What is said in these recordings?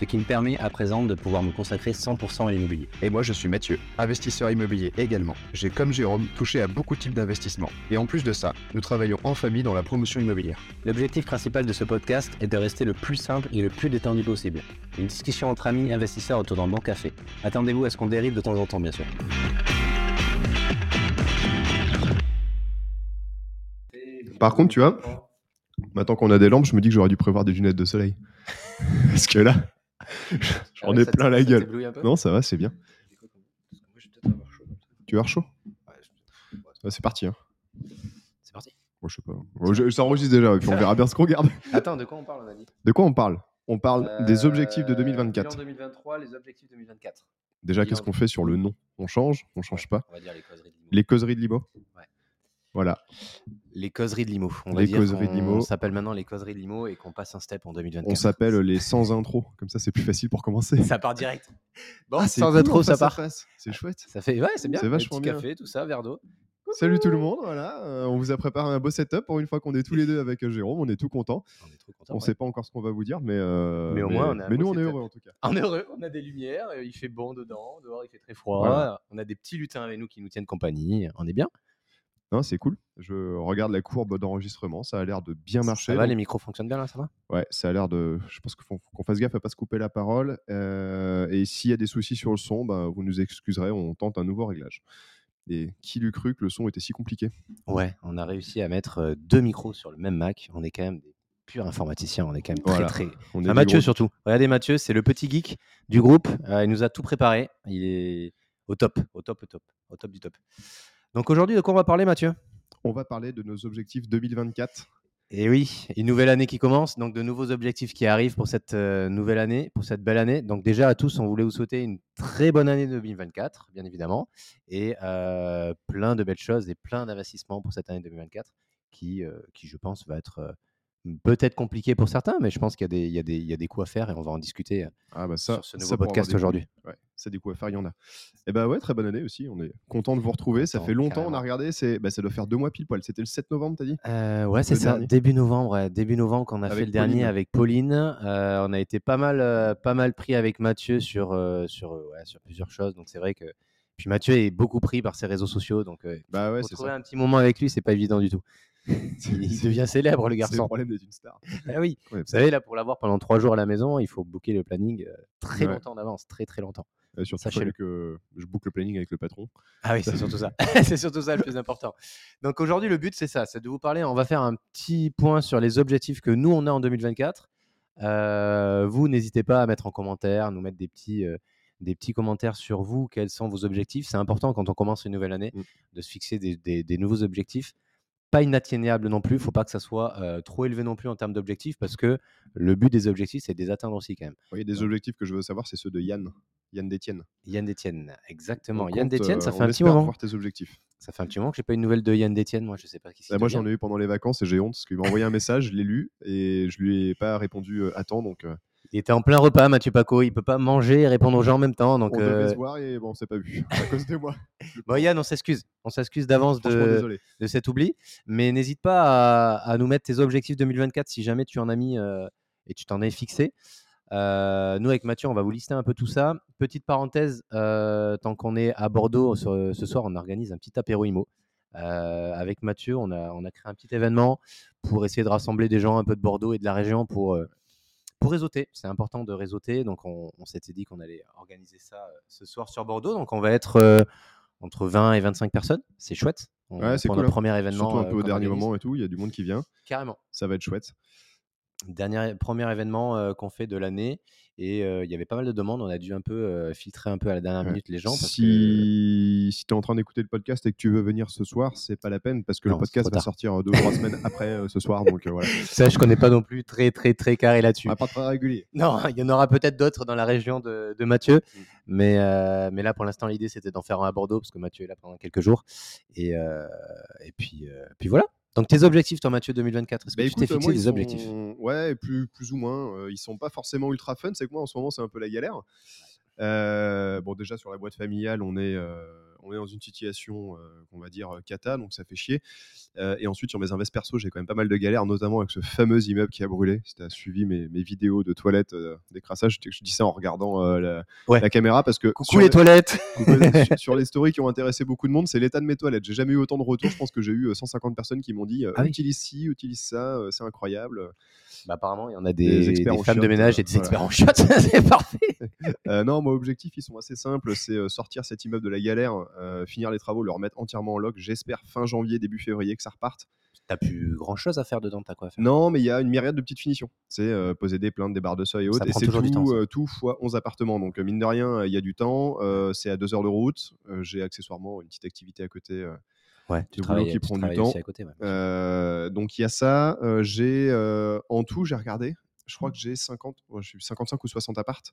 ce qui me permet à présent de pouvoir me consacrer 100% à l'immobilier. Et moi, je suis Mathieu, investisseur immobilier également. J'ai, comme Jérôme, touché à beaucoup de types d'investissements. Et en plus de ça, nous travaillons en famille dans la promotion immobilière. L'objectif principal de ce podcast est de rester le plus simple et le plus détendu possible. Une discussion entre amis investisseurs autour d'un bon café. Attendez-vous à ce qu'on dérive de temps en temps, bien sûr. Par contre, tu vois, maintenant qu'on a des lampes, je me dis que j'aurais dû prévoir des lunettes de soleil. Parce que là, j'en ai plein la gueule. Non, ça va, c'est bien. Tu as chaud Ouais, C'est parti. Hein. C'est parti. Je sais pas. Bon, je- ça enregistre déjà, et puis on verra bien ce qu'on garde. Attends, de quoi on parle, on a dit? De quoi on parle? On parle des objectifs de 2024. 2023, les objectifs 2024. Déjà, qu'est-ce qu'on fait sur le nom? On change? On change pas? On va dire les causeries de l'IMO. Les causeries de Limo? Ouais. Voilà. Les causeries de l'IMO. On va Les dire causeries de qu'on Limo. s'appelle maintenant les causeries de l'IMO et qu'on passe un step en 2024. On s'appelle les sans intro. Comme ça, c'est plus facile pour commencer. Ça part direct. Bon, Ah, c'est sans cool, intro, ça part. C'est chouette. Ça fait, ouais, c'est bien. C'est vachement petit bien. café, tout ça, verre d'eau. Salut tout le monde, voilà. euh, on vous a préparé un beau setup pour une fois qu'on est tous les deux avec euh, Jérôme. On est tout contents. On est trop contents. On ouais. sait pas encore ce qu'on va vous dire, mais, euh, Mais au moins, on a un mais nous, on est heureux en tout cas. On est heureux, on a des lumières, il fait bon dedans, dehors il fait très froid. Voilà. On a des petits lutins avec nous qui nous tiennent compagnie. On est bien. Non, c'est cool. Je regarde la courbe d'enregistrement. Ça a l'air de bien marcher. Ça va, donc- les micros fonctionnent bien là, ça va? Ouais, ça a l'air de. Je pense qu'il faut qu'on fasse gaffe à pas se couper la parole. euh, et s'il y a des soucis sur le son, ben, vous nous excuserez. On tente un nouveau réglage. Et qui l'eût cru que le son était si compliqué? Ouais, on a réussi à mettre euh, deux micros sur le même Mac. On est quand même des purs informaticiens. On est quand même très Voilà. très. On est Enfin, des Mathieu gros- surtout. Regardez Mathieu, c'est le petit geek du groupe. Euh, il nous a tout préparé. Il est au top, au top, au top, au top du top. Donc aujourd'hui, de quoi on va parler, Mathieu? On va parler de nos objectifs 2024. Et oui, une nouvelle année qui commence, donc de nouveaux objectifs qui arrivent pour cette euh, nouvelle année, pour cette belle année. Donc déjà à tous, on voulait vous souhaiter une très bonne année 2024, bien évidemment, et euh, plein de belles choses et plein d'investissements pour cette année 2024 qui, euh, qui je pense, va être peut-être compliqué pour certains, mais je pense qu'il y, a des- y, y a coups à faire et on va en discuter euh, Ah bah ça, sur ce nouveau podcast aujourd'hui. Ouais, c'est des coups à faire, il y en a. Et bah ouais, très bonne année aussi. On est content de vous retrouver. Ça fait longtemps, on a regardé. C'est, bah, ça doit faire deux mois pile poil. C'était le 7 novembre, t'as dit? Euh, ouais, c'est ça. dernier. Début novembre, ouais, début novembre qu'on a fait le dernier avec Pauline. Euh, on a été pas mal, euh, pas mal pris avec Mathieu sur, sur, ouais, sur plusieurs choses. Donc c'est vrai que. Puis Mathieu est beaucoup pris par ses réseaux sociaux. Donc Bah ouais, pour c'est trouver ça. un petit moment avec lui, c'est pas évident du tout. Il devient célèbre, le C'est le garçon. problème d'être une star. Ah oui. Ouais, Vous savez, là, pour l'avoir pendant trois jours à la maison, il faut booker le planning euh, très Ouais. longtemps en avance, très très longtemps. Et surtout, fallu que je boucle le planning avec le patron. Ah oui, c'est surtout ça. c'est surtout ça le plus important. Donc aujourd'hui, le but, c'est ça, c'est de vous parler. On va faire un petit point sur les objectifs que nous, on a en 2024. Euh, vous, n'hésitez pas à mettre en commentaire, nous mettre des petits, euh, des petits commentaires sur vous, quels sont vos objectifs. C'est important quand on commence une nouvelle année Mm. de se fixer des, des- des nouveaux objectifs. Pas inatteignables non plus, il faut pas que ça soit euh, trop élevé non plus en termes d'objectifs, parce que le but des objectifs, c'est de les atteindre aussi quand même. A des objectifs que je veux savoir, c'est ceux de Yann. Yann Détienne. Yann Détienne, exactement. Yann Détienne, ça euh, fait un petit moment. voir tes objectifs. Ça fait un petit moment que j'ai pas eu de nouvelles de Yann Détienne. Moi, je sais pas qui c'est. Bah, moi, j'en ai eu pendant les vacances et j'ai honte parce qu'il m'a envoyé un message, je l'ai lu et je lui ai pas répondu euh, à temps. Donc, euh, Il était en plein repas, Mathieu Paco. Il peut pas manger et répondre aux gens en même temps. Donc, on devait euh, se voir et bon, on s'est pas vu à cause de moi. bon, Yann, on s'excuse. On s'excuse d'avance de, de cet oubli. Mais n'hésite pas à, à nous mettre tes objectifs 2024 si jamais tu en as mis euh, et tu t'en es fixé. Euh, nous, avec Mathieu, on va vous lister un peu tout ça. Petite parenthèse, euh, tant qu'on est à Bordeaux ce, ce soir, on organise un petit apéro IMO. Euh, avec Mathieu, on a, on a créé un petit événement pour essayer de rassembler des gens un peu de Bordeaux et de la région pour, pour réseauter. C'est important de réseauter. Donc, on, on s'était dit qu'on allait organiser ça euh, ce soir sur Bordeaux. Donc, on va être euh, entre 20 et 25 personnes. C'est chouette. On, Ouais, c'est cool, notre hein. premier événement. Surtout un euh, peu au dernier moment et tout, il y a du monde qui vient. Carrément. Ça va être chouette. Dernier, premier événement euh, qu'on fait de l'année et euh, il y avait pas mal de demandes. On a dû un peu euh, filtrer un peu à la dernière Ouais. minute les gens. Parce que... Si, tu es en train d'écouter le podcast et que tu veux venir ce soir, c'est pas la peine parce que Non, le podcast va sortir deux ou trois semaines après ce soir. Donc voilà. Ça, je connais pas non plus très très très carré là-dessus. Pas très régulier. Non, il y en aura peut-être d'autres dans la région de, de Mathieu, Mm. mais, mais là pour l'instant l'idée c'était d'en faire un à Bordeaux parce que Mathieu est là pendant quelques jours et, et puis, puis voilà. Donc tes objectifs toi Mathieu 2024, est-ce que Bah, tu t'es fixé moi, des objectifs? Ouais, plus, plus ou moins. euh, ils sont pas forcément ultra fun. C'est que moi, en ce moment, c'est un peu la galère. Euh, bon, déjà, sur la boîte familiale, on est, euh, on est dans une situation, euh, qu'on va dire, euh, cata, donc ça fait chier. Euh, et ensuite, sur mes invests perso, j'ai quand même pas mal de galères, notamment avec ce fameux immeuble qui a brûlé. Si tu as suivi mes, mes vidéos de toilettes d'écrassage, je, je dis ça en regardant la, Ouais. la caméra parce que. Coucou sur les toilettes sur, sur les stories qui ont intéressé beaucoup de monde, c'est l'état de mes toilettes. J'ai jamais eu autant de retours. Je pense que j'ai eu euh, 150 personnes qui m'ont dit Ah oui. utilise ci, utilise ça, c'est incroyable. bah, Apparemment il y en a Des des, des en femmes de ménage et des voilà. experts en chiottes, c'est parfait Euh, non, mon objectif, ils sont assez simples. C'est sortir cet immeuble de la galère, euh, finir les travaux, le remettre entièrement en loc. J'espère fin janvier, début février que ça reparte. T'as plus grand chose à faire dedans, t'as quoi à faire? Non, mais il y a une myriade de petites finitions. C'est euh, poser des plaintes, des barres de seuil et autres. Et c'est temps, tout, euh, tout fois 11 appartements. Donc, euh, mine de rien, il y a du temps. C'est à deux heures de route. J'ai accessoirement une petite activité à côté. Ouais, tu travailles, qui tu prend du temps. côté. ouais. Euh, donc il y a ça. Euh, j'ai euh, en tout, j'ai regardé. Je crois que j'ai 50, ouais, je suis 55 ou 60 appartes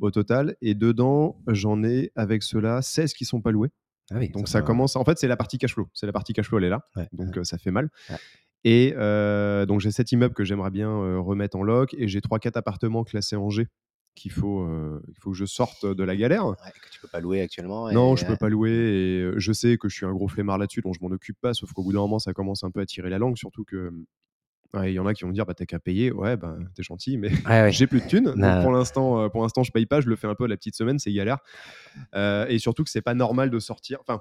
au total. Et dedans, j'en ai avec ceux-là 16 qui sont pas loués. Ah oui, Donc ça commence. En fait, c'est la partie cash flow. C'est la partie cash flow, elle est là. Ouais, Donc ouais. euh, ça fait mal. Ouais. Et euh, donc j'ai cet immeuble que j'aimerais bien euh, remettre en loc. Et j'ai 3-4 appartements classés en G qu'il faut, euh, il faut que je sorte de la galère. Ouais, que tu peux pas louer actuellement. Non, je peux pas louer et je sais que je suis un gros flemmard là-dessus, donc je m'en occupe pas. Sauf qu'au bout d'un moment, ça commence un peu à tirer la langue, surtout que ouais, il y en a qui vont me dire bah t'as qu'à payer. Ouais, bah t'es gentil, mais ouais. j'ai plus de thunes. Donc pour l'instant, euh, pour l'instant, je paye pas. Je le fais un peu à la petite semaine, c'est galère. Euh, et surtout que c'est pas normal de sortir. Enfin.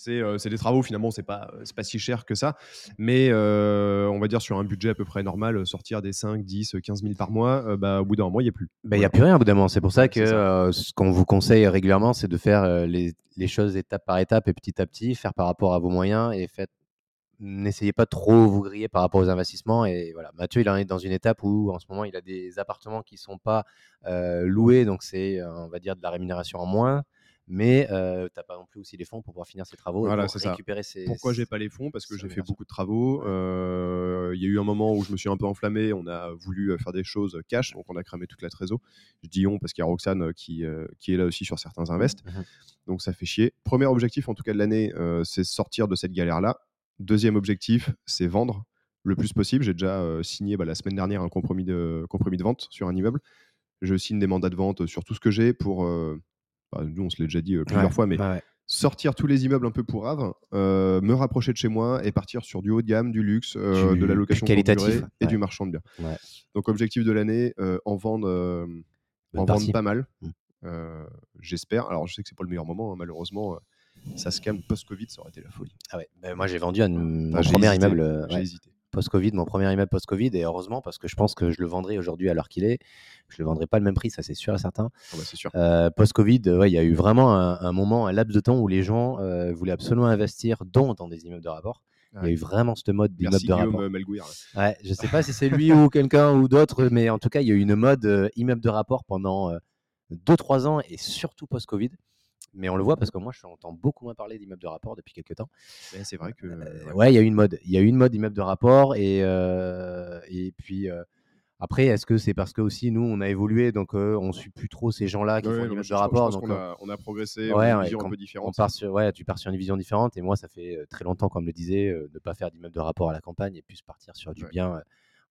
C'est euh, des travaux finalement, c'est pas, c'est pas si cher que ça. Mais euh, on va dire sur un budget à peu près normal, euh, sortir des 5, 10, 15 000 par mois, euh, bah, au bout d'un moment, il n'y a plus. Bah, Il n'y Voilà. a plus rien au bout d'un moment. C'est pour ça que ça. euh, ce qu'on vous conseille régulièrement, c'est de faire euh, les, les choses étape par étape et petit à petit, faire par rapport à vos moyens et faites. N'essayez pas trop vous griller par rapport aux investissements. Et voilà, Mathieu, il en est dans une étape où en ce moment, il a des appartements qui ne sont pas euh, loués, donc c'est, euh, on va dire, de la rémunération en moins. Mais euh, tu n'as pas non plus aussi les fonds pour pouvoir finir ses travaux Voilà, c'est ça. récupérer ses. Pourquoi j'ai pas les fonds? Parce que ça j'ai fait ça. beaucoup de travaux. Euh, Il y a eu un moment où je me suis un peu enflammé. On a voulu faire des choses cash, donc on a cramé toute la trésor. Je dis on parce qu'il y a Roxane qui, qui est là aussi sur certains invests. Mhm. Donc ça fait chier. Premier objectif, en tout cas de l'année, c'est sortir de cette galère-là. Deuxième objectif, c'est vendre le plus possible. J'ai déjà euh, signé bah, la semaine dernière un compromis de, compromis de vente sur un immeuble. Je signe des mandats de vente sur tout ce que j'ai pour. euh, bah, nous, on se l'est déjà dit euh, plusieurs Ouais, fois, mais ouais. sortir tous les immeubles un peu euh, me rapprocher de chez moi et partir sur du haut de gamme, du luxe, Du de la location durée et ouais. du marchand de biens. Donc objectif de l'année, en vendre, en vendre pas mal. Mm. Euh, J'espère. Alors je sais que c'est pas le meilleur moment, hein, malheureusement. Ça se calme post-Covid, ça aurait été la folie. Ah ouais. Ben, moi, j'ai vendu un, mon Ah, premier hésité, immeuble. euh, J'ai ouais. hésité. post-Covid, mon premier immeuble post-Covid, et heureusement parce que je pense que je le vendrai aujourd'hui à l'heure qu'il est. Je le vendrai pas le même prix, ça c'est sûr et certain. Ah bah, sûr. Euh, post-Covid, euh, ouais, il y a eu vraiment un, un moment, un laps de temps où les gens euh, voulaient absolument investir, dont dans des immeubles de rapport. Il y a eu vraiment ce mode d'immeuble de rapport. euh. Ouais, je sais pas si c'est lui ou quelqu'un ou d'autres, mais en tout cas, il y a eu une mode immeuble de rapport pendant 2-3 ans et surtout post-Covid. Mais on le voit parce que moi, je entends beaucoup moins parler d'immeubles de rapport depuis quelques temps. C'est vrai que. Euh, ouais. il y a eu une mode. Il y a eu une mode immeuble de rapport. Et, euh, et puis, euh, après, est-ce que c'est parce que aussi nous, on a évolué, donc euh, on ne suit plus trop ces gens-là qui Ouais, font l'immeuble je- de je- je rapport. donc, a, on a progressé, ouais, on a une vision un on différente. part sur, ouais, tu pars sur une vision différente. Et moi, ça fait très longtemps, comme le disait, euh, de ne pas faire d'immeuble de rapport à la campagne et plus partir sur du bien,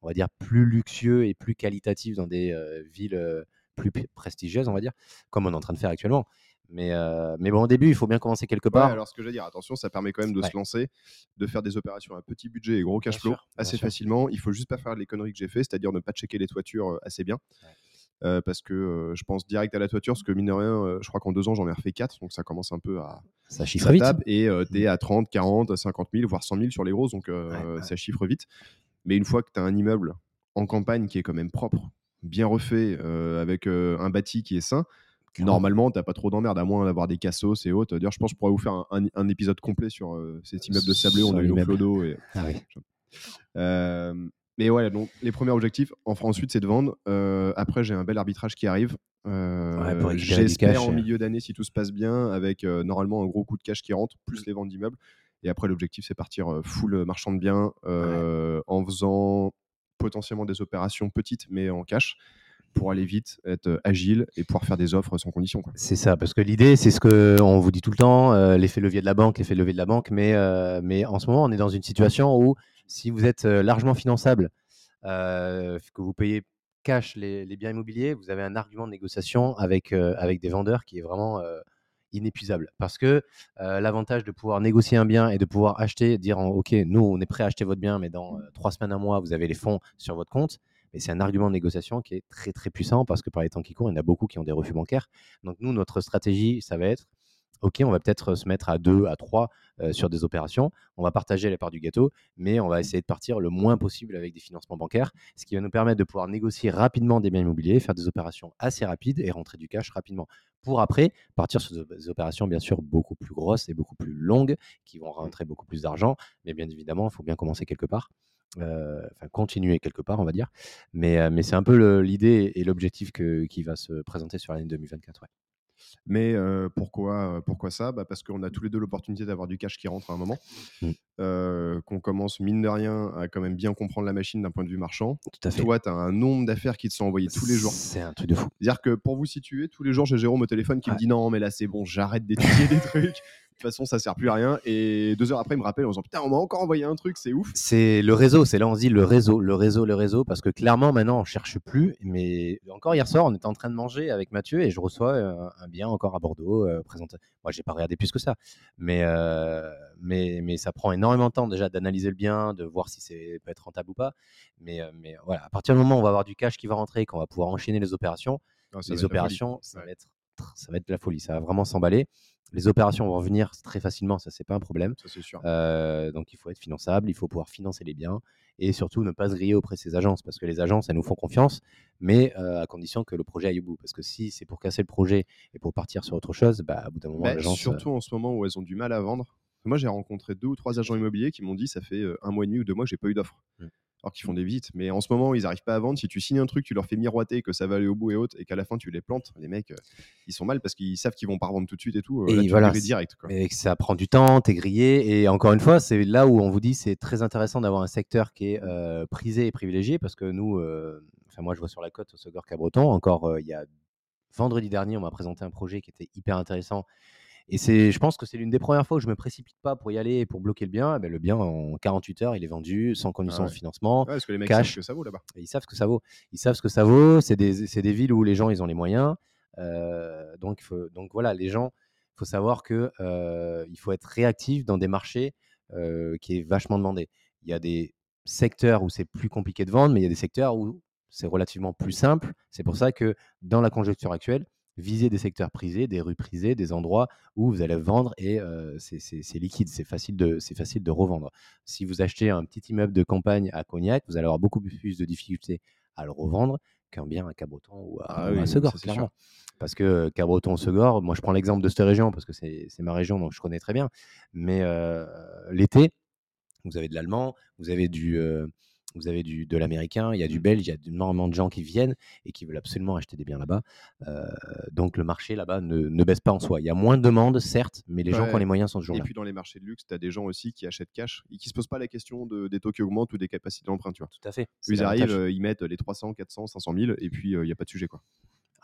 on va dire, plus luxueux et plus qualitatif dans des villes plus prestigieuses, on va dire, comme on est en train de faire actuellement. Mais, euh, mais bon, au début, il faut bien commencer quelque Ouais, part. alors ce que je veux dire, attention, ça permet quand même de Ouais. se lancer, de faire des opérations à petit budget et gros cash flow assez sûr. facilement. Il faut juste pas faire les conneries que j'ai fait, c'est-à-dire ne pas checker les toitures euh, assez bien. Ouais. Euh, parce que euh, je pense direct à la toiture, parce que mine de rien, je crois qu'en deux ans j'en ai refait quatre, donc ça commence un peu à ça chiffre vite. et t'es à 30, 40, 50 000, voire 100 000 sur les grosses, donc ça chiffre vite. Mais une fois que tu as un immeuble en campagne qui est quand même propre, bien refait, avec un bâti qui est sain. Normalement, t'as pas trop d'emmerde, à moins d'avoir des cassos et autres. D'ailleurs, je pense que je pourrais vous faire un, un- un épisode complet sur euh, cet immeuble de sablé. On a eu nos d'eau. Et... Ah oui. Euh, Mais ouais, donc les premiers objectifs, en France ensuite, c'est de vendre. Euh, après, j'ai un bel arbitrage qui arrive. Euh, Ouais, J'espère en milieu d'année, si tout se passe bien, avec normalement un gros coup de cash qui rentre, plus les ventes d'immeubles. Et après, l'objectif, c'est partir full marchand de biens en faisant potentiellement des opérations petites, mais en cash, pour aller vite, être euh, agile et pouvoir faire des offres sans condition. C'est ça, parce que l'idée, c'est ce que on vous dit tout le temps, euh, l'effet levier de la banque, l'effet levier de la banque, mais, euh, mais en ce moment, on est dans une situation où si vous êtes largement finançable, que vous payez cash les, biens immobiliers, vous avez un argument de négociation avec, avec des vendeurs qui est vraiment inépuisable. Parce que l'avantage de pouvoir négocier un bien et de pouvoir acheter, dire en, OK, nous, on est prêt à acheter votre bien, mais dans trois semaines, un mois, vous avez les fonds sur votre compte. Mais c'est un argument de négociation qui est très très puissant parce que par les temps qui courent, il y en a beaucoup qui ont des refus bancaires. Donc nous, notre stratégie, ça va être, OK, on va peut-être se mettre à deux, à trois euh, sur des opérations. On va partager la part du gâteau, mais on va essayer de partir le moins possible avec des financements bancaires, ce qui va nous permettre de pouvoir négocier rapidement des biens immobiliers, faire des opérations assez rapides et rentrer du cash rapidement. Pour après partir sur des opérations bien sûr beaucoup plus grosses et beaucoup plus longues, qui vont rentrer beaucoup plus d'argent. Mais bien évidemment, il faut bien commencer quelque part. Euh, enfin, continuer quelque part, on va dire. Mais, euh, mais c'est un peu l'idée et l'objectif qui va se présenter sur l'année 2024. ouais. Mais euh, pourquoi, pourquoi ça? Bah Parce qu'on a tous les deux l'opportunité d'avoir du cash qui rentre à un moment. Mm. Euh, qu'on commence, mine de rien, à quand même bien comprendre la machine d'un point de vue marchand. Tout à fait. Toi, tu as un nombre d'affaires qui te sont envoyées tous les jours. C'est un truc de fou. C'est-à-dire que pour vous situer, tous les jours, j'ai Jérôme au téléphone qui me dit non, mais là, c'est bon, j'arrête d'étudier des trucs. De toute façon, ça sert plus à rien. Et deux heures après, il me rappelle en disant putain, on m'a encore envoyé un truc, c'est ouf. C'est le réseau, c'est là on se dit le réseau, le réseau, le réseau, parce que clairement maintenant on cherche plus. Mais encore hier soir, on était en train de manger avec Mathieu et je reçois euh, un bien encore à Bordeaux euh, présenté. Moi, j'ai pas regardé plus que ça, mais euh, mais mais ça prend énormément de temps déjà d'analyser le bien, de voir si c'est peut être rentable ou pas. Mais euh, mais voilà, à partir du moment où on va avoir du cash qui va rentrer, qu'on va pouvoir enchaîner les opérations, Ah, les opérations, ça va être tr- ça va être de la folie, ça va vraiment s'emballer. Les opérations vont revenir très facilement, ça c'est pas un problème. Ça, c'est sûr. Euh, donc il faut être finançable, il faut pouvoir financer les biens et surtout ne pas se griller auprès de ces agences parce que les agences elles nous font confiance, mais euh, à condition que le projet aille au bout. Parce que si c'est pour casser le projet et pour partir sur autre chose, bah, à bout d'un moment, Bah, l'agence. euh, surtout en ce moment où elles ont du mal à vendre. Moi, j'ai rencontré deux ou trois agents immobiliers qui m'ont dit ça fait un mois et demi ou deux mois que j'ai pas eu d'offre. Mm. Alors qu'ils font des visites. Mais en ce moment, ils n'arrivent pas à vendre. Si tu signes un truc, tu leur fais miroiter que ça va aller au bout et autres, et qu'à la fin, tu les plantes, les mecs, euh, ils sont mal parce qu'ils savent qu'ils vont pas revendre tout de suite et tout. euh, Et là, tu voilà, direct. Quoi. Et que ça prend du temps, t'es grillé. Et encore une fois, c'est là où on vous dit c'est très intéressant d'avoir un secteur qui est euh, prisé et privilégié parce que nous, euh, enfin moi je vois sur la côte au Segor Cabreton, encore euh, il y a vendredi dernier, on m'a présenté un projet qui était hyper intéressant. Et c'est, je pense que c'est l'une des premières fois où je me précipite pas pour y aller et pour bloquer le bien. Eh ben, le bien en 48 heures, il est vendu sans condition ouais. de financement. Ouais, parce que les mecs cash. savent que ça vaut là-bas. Ils savent ce que ça vaut. Ils savent ce que ça vaut. C'est des, c'est des villes où les gens, ils ont les moyens. Euh, donc, faut- donc voilà, les gens, il faut savoir que euh, il faut être réactif dans des marchés euh, qui est vachement demandé. Il y a des secteurs où c'est plus compliqué de vendre, mais il y a des secteurs où c'est relativement plus simple. C'est pour ça que dans la conjoncture actuelle, viser des secteurs prisés, des rues prisées, des endroits où vous allez vendre et euh, c'est- liquide, c'est facile, de, facile de revendre. Si vous achetez un petit immeuble de campagne à Cognac, vous allez avoir beaucoup plus de difficultés à le revendre qu'un bien à Cabreton ou à, Ah à Segor, sûr. clairement. Parce que Cabreton, Segor, moi je prends l'exemple de cette région parce que c'est c'est ma région, donc je connais très bien. Mais euh, l'été, vous avez de l'allemand, vous avez du, euh, vous avez du, de l'américain, il y a Mmh. du belge, il y a énormément de gens qui viennent et qui veulent absolument acheter des biens là-bas. Euh, donc le marché là-bas ne, ne baisse pas en soi. Il y a moins de demandes, certes, mais les gens qui ont les moyens sont toujours Et là. puis dans les marchés de luxe, tu as des gens aussi qui achètent cash et qui se posent pas la question de, des taux qui augmentent ou des capacités d'emprunt. Tu vois. Tout à fait. Ils arrivent, euh, ils mettent les 300, 400, 500 000 et puis il n'y a pas de sujet. Quoi.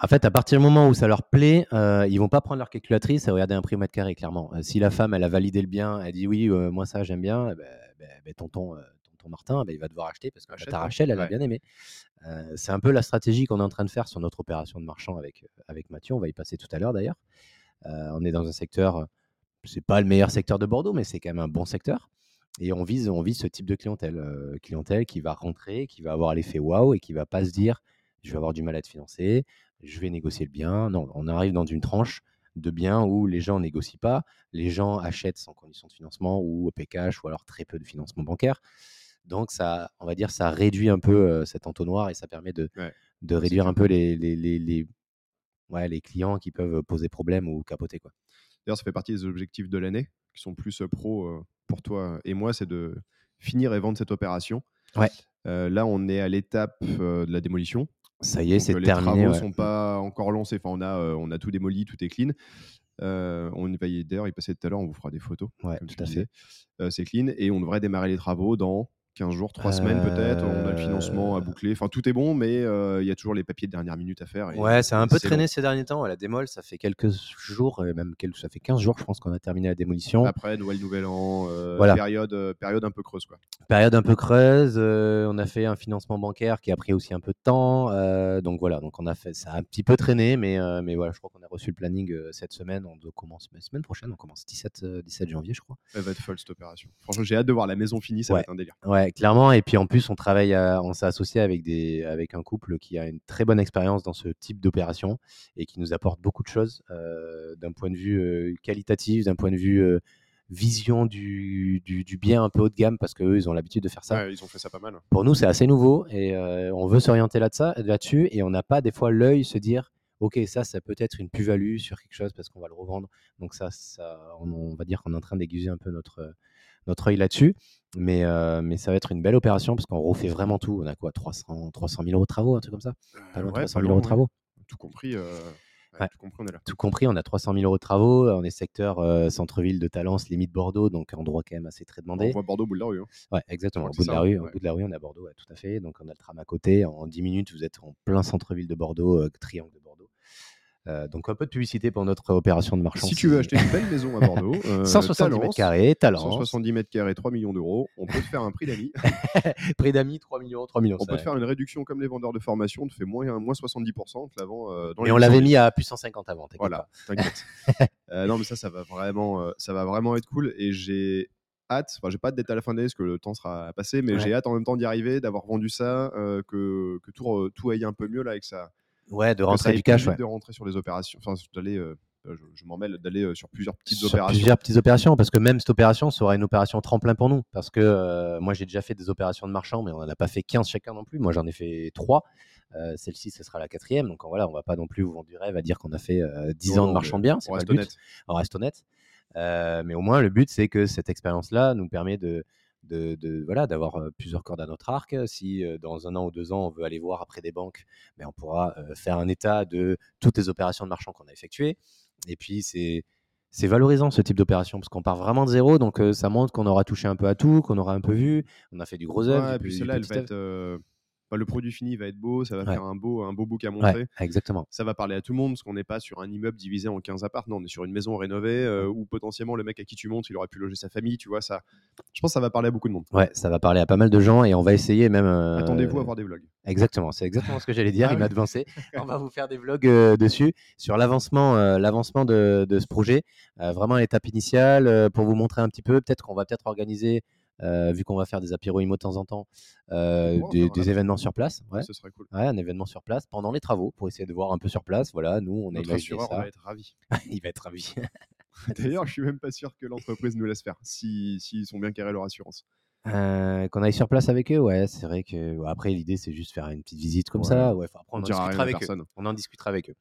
En fait, à partir du moment où ça leur plaît, euh, ils vont pas prendre leur calculatrice et regarder un prix au mètre carré, clairement. Euh, si la femme, elle a validé le bien, elle dit oui, euh, moi ça, j'aime bien, eh ben, ben, ben, tonton, Martin, ben, il va devoir acheter parce que Achète, tata hein. Rachel, elle a Ouais. bien aimé. Euh, c'est un peu la stratégie qu'on est en train de faire sur notre opération de marchand avec, euh, avec Mathieu. On va y passer tout à l'heure d'ailleurs. Euh, on est dans un secteur, c'est pas le meilleur secteur de Bordeaux, mais c'est quand même un bon secteur. Et on vise, on vise ce type de clientèle, euh, clientèle qui va rentrer, qui va avoir l'effet waouh et qui va pas se dire je vais avoir du mal à être financé, je vais négocier le bien. Non, on arrive dans une tranche de biens où les gens négocient pas, les gens achètent sans condition de financement ou au PKH ou alors très peu de financement bancaire. Donc ça, on va dire, ça réduit un peu euh, cet entonnoir et ça permet de, Ouais, de réduire un peu les, les, les, les- ouais, les clients qui peuvent poser problème ou capoter. Quoi. D'ailleurs, ça fait partie des objectifs de l'année qui sont plus pro euh, pour toi et moi, c'est de finir et vendre cette opération. Ouais. Euh, là, on est à l'étape de la démolition. Ça y est, c'est euh, les terminé. travaux ouais. sont pas encore lancés. Enfin, on a, on a tout démoli, tout est clean. Euh, on va y- d'ailleurs, il passait tout à l'heure, on vous fera des photos. Ouais, tout à. Euh, c'est clean et on devrait démarrer les travaux dans 15 jours, 3 semaines peut-être. On a le financement à Euh, boucler. Enfin, tout est bon, mais euh, il y a toujours les papiers de dernière minute à faire. et- Ouais, ça a un peu traîné ces derniers temps. La démol, ça fait quelques jours, même quelques, ça fait 15 jours, je pense qu'on a terminé la démolition. Après, Noël, Nouvel An, euh, Voilà. période, période un peu creuse. Quoi. Période un peu creuse. on a fait un financement bancaire qui a pris aussi un peu de temps. donc voilà, donc on a fait, ça a un petit peu traîné, mais, mais voilà, je crois qu'on a reçu le planning cette semaine. On doit commencer, la semaine prochaine, on commence 17, euh, 17 janvier, je crois. Elle va être folle cette opération. Franchement, j'ai hâte de voir la maison finie, ça va être un délire. Ouais, clairement. Et puis en plus, on travaille, à- on s'est associé avec, des, avec un couple qui a une très bonne expérience dans ce type d'opération et qui nous apporte beaucoup de choses euh, d'un point de vue euh, qualitatif, d'un point de vue euh, vision du, du, du bien un peu haut de gamme parce qu'eux, ils ont l'habitude de faire ça. Ouais, ils ont fait ça pas mal. Pour nous, c'est assez nouveau et euh, on veut s'orienter là-dessus là-dessus et on n'a pas des fois l'œil se dire. Ok, ça, ça peut être une plus-value sur quelque chose parce qu'on va le revendre. Donc ça, ça on, on va dire qu'on est en train d'aiguiser un peu notre, notre œil là-dessus. Mais, euh, mais ça va être une belle opération parce qu'on refait vraiment tout. On a quoi 300, 300 000 euros de travaux, un truc comme ça? Pas loin de Ouais, 300 000 pas euros de travaux. Tout compris, euh, ouais, Ouais. tout compris, on est là. Tout compris, on a 300 000 euros de travaux. On est secteur euh, centre-ville de Talence, limite Bordeaux, donc endroit quand même assez très On demandé. voit Bordeaux, bout de la rue. hein. Ouais, exactement. Au bout, de la rue, au bout de la rue, on est à Bordeaux, tout à fait. Donc on a le tram à côté. En 10 minutes, vous êtes en plein centre-ville de Bordeaux, euh, triangle de. Euh, donc un peu de publicité pour notre opération de marchand. Si tu veux acheter une belle maison à Bordeaux, euh, 170 mètres carrés, Talence, 170 mètres carrés, 3 millions d'euros, on peut te faire un prix d'amis. prix d'amis 3 millions, 3 millions. On peut te faire une réduction comme les vendeurs de formation, on te fait moins, moins 70%, on te la vend euh, dans les on l'avait 800 000. mis à plus 150 avant. Voilà, t'inquiète. Euh, non, mais ça, ça va vraiment, euh, ça va vraiment être cool. Et j'ai hâte, enfin, j'ai pas hâte d'être à la fin d'année parce que le temps sera passé, mais Ouais. j'ai hâte en même temps d'y arriver, d'avoir vendu ça, que, que tout, tout aille un peu mieux là, avec ça. Ouais, de rentrer du cash, ouais. De rentrer sur les opérations, enfin, d'aller, euh, euh, je, je m'en mêle, d'aller euh, sur plusieurs petites Sur opérations. plusieurs petites opérations, parce que même cette opération sera une opération tremplin pour nous. Parce que euh, moi, j'ai déjà fait des opérations de marchand, mais on n'en a pas fait 15 chacun non plus. Moi, j'en ai fait 3. Celle-ci, ce sera la quatrième. Donc voilà, on va pas non plus vous vendre du rêve à dire qu'on a fait euh, 10 Non, ans de marchand de biens. On on reste honnête. Mais au moins, le but, c'est que cette expérience-là nous permet de, de, de- voilà, d'avoir plusieurs cordes à notre arc. Si dans un an ou deux ans, on veut aller voir après des banques, ben, on pourra faire un état de toutes les opérations de marchand qu'on a effectuées. Et puis, c'est. C'est valorisant ce type d'opération parce qu'on part vraiment de zéro, donc ça montre qu'on aura touché un peu à tout, qu'on aura un peu vu, on a fait du gros œuvre. Ouais, et puis celle-là, elle va être. euh, bah, le produit fini va être beau, ça va Ouais. faire un beau, un beau book à montrer. Ouais, exactement. Ça va parler à tout le monde parce qu'on n'est pas sur un immeuble divisé en 15 apparts, non, on est sur une maison rénovée euh, où potentiellement le mec à qui tu montes, il aurait pu loger sa famille, tu vois. ça. Je pense que ça va parler à beaucoup de monde. Ouais, ça va parler à pas mal de gens et on va essayer même. euh, Attendez-vous à voir des vlogs. Exactement, c'est exactement ce que j'allais dire. Ah il m'a devancé. On va vous faire des vlogs euh, dessus sur l'avancement, euh, l'avancement de, de ce projet. Vraiment l'étape initiale pour vous montrer un petit peu. Peut-être qu'on va peut-être organiser, vu qu'on va faire des apéros IMO de temps en temps, euh, en des, événements sur place. Ouais. Ce serait cool. Ouais, un événement sur place pendant les travaux pour essayer de voir un peu sur place. Voilà, nous on Notre imaginé assureur ça. va être ravi. il va être ravi. D'ailleurs, je suis même pas sûr que l'entreprise nous laisse faire, si- s'ils sont bien carrés leur assurance. Euh, qu'on aille sur place avec eux, ouais, c'est vrai que ouais, après l'idée c'est juste faire une petite visite comme Ouais. ça. Ouais, après on, On en discutera avec eux. On en discutera avec eux.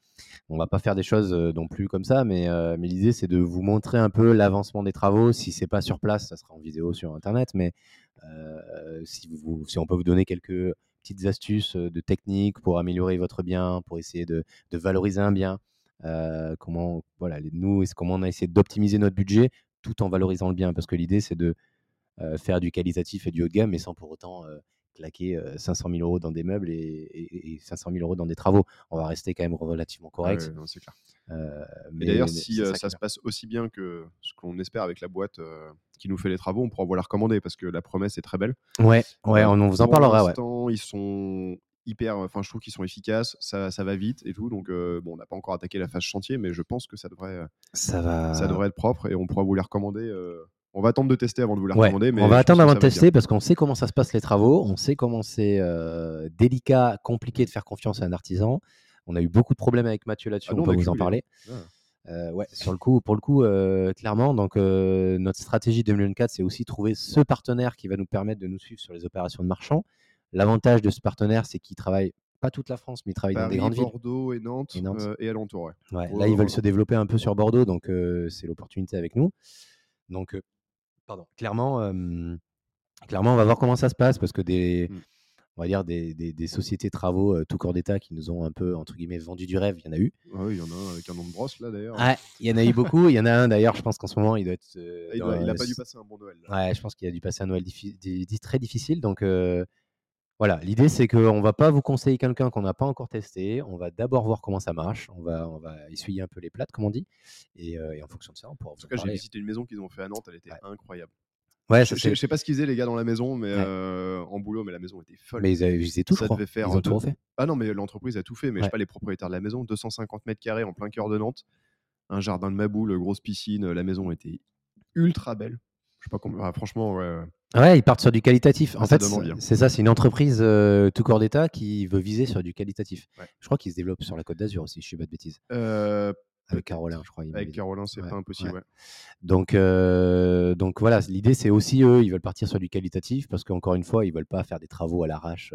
On va pas faire des choses euh, non plus comme ça, mais, euh, mais l'idée c'est de vous montrer un peu l'avancement des travaux. Si c'est pas sur place, ça sera en vidéo sur internet, mais si, vous, si on peut vous donner quelques petites astuces de technique pour améliorer votre bien, pour essayer de, de valoriser un bien, comment voilà, les- nous, comment on a essayé d'optimiser notre budget tout en valorisant le bien, parce que l'idée c'est de faire du qualitatif et du haut de gamme, mais sans pour autant euh, claquer euh, 500 000 euros dans des meubles et, et- et 500 000 euros dans des travaux. On va rester quand même relativement correct. Ouais, non, c'est clair. Euh, mais- d'ailleurs, si euh, ça se passe aussi bien que ce qu'on espère avec la boîte euh, qui nous fait les travaux, on pourra vous la recommander parce que la promesse est très belle. Ouais, ouais, Euh, on, on vous en parlera. Ouais. Ils sont hyper, enfin, je trouve qu'ils sont efficaces, ça, ça va vite et tout. Donc, euh, bon, on n'a pas encore attaqué la phase chantier, mais je pense que ça devrait, euh, Ça va. ça devrait être propre et on pourra vous les recommander. On va attendre de tester avant de vous Ouais, recommander. Mais on va attendre avant de tester parce qu'on sait comment ça se passe les travaux, on sait comment c'est euh, délicat, compliqué de faire confiance à un artisan. On a eu beaucoup de problèmes avec Mathieu là-dessus, Ah, on peut vous en parler. Ah. Euh, ouais, sur le coup, pour le coup, euh, clairement, donc notre stratégie 2024, c'est aussi trouver ce partenaire qui va nous permettre de nous suivre sur les opérations de marchand. L'avantage de ce partenaire, c'est qu'il travaille pas toute la France, mais il travaille dans des grandes villes. Bordeaux et Nantes, Et Nantes. et alentours. ouais. Ouais, Ouais, là, ils veulent se développer un peu sur Bordeaux, donc c'est l'opportunité avec nous. Donc, pardon, clairement, euh, clairement, on va voir comment ça se passe parce que des, Mm. on va dire, des, des- des sociétés travaux euh, tout corps d'État qui nous ont un peu, entre guillemets, vendu du rêve. Il y en a eu. Ah oui, il y en a un avec un nom de brosse là d'ailleurs. Il y en a eu beaucoup. Il y en a un d'ailleurs, je pense qu'en ce moment, il doit être. euh, Ah, il, dans- doit- il a pas dû passer un bon Noël. là. Ouais, je pense qu'il a dû passer un Noël diffi- di- di- très difficile. Donc voilà, l'idée c'est qu'on ne va pas vous conseiller quelqu'un qu'on n'a pas encore testé. On va d'abord voir comment ça marche. On va, on va essuyer un peu les plates, comme on dit. Et, euh, et en fonction de ça, on pourra En tout cas, j'ai visité une maison qu'ils ont fait à Nantes, elle était Ouais. incroyable. Ouais, Je, je- je sais pas ce qu'ils faisaient les gars dans la maison, mais Ouais. euh, en boulot, mais la maison était folle. Mais ils avaient visité tout, Ça je devait faire Ils ont deux- tout refait. Ah non, mais l'entreprise a tout fait, mais je Ouais. sais pas les propriétaires de la maison, 250 mètres carrés en plein cœur de Nantes, un jardin de Maboule, grosse piscine, la maison était ultra belle. Je sais pas comment. ah, franchement, ouais, ouais. Ils partent sur du qualitatif. En Ah, ça fait, hein. c'est ça, c'est une entreprise euh, tout corps d'État qui veut viser sur du qualitatif. Ouais. Je crois qu'ils se développent sur la Côte d'Azur aussi, je suis pas de bêtises. Euh, Avec. Carolin, je crois. Avec. Carolin, c'est Ouais, pas impossible. ouais. Donc, euh, donc voilà, l'idée c'est aussi eux, ils veulent partir sur du qualitatif parce qu'encore une fois, ils veulent pas faire des travaux à l'arrache.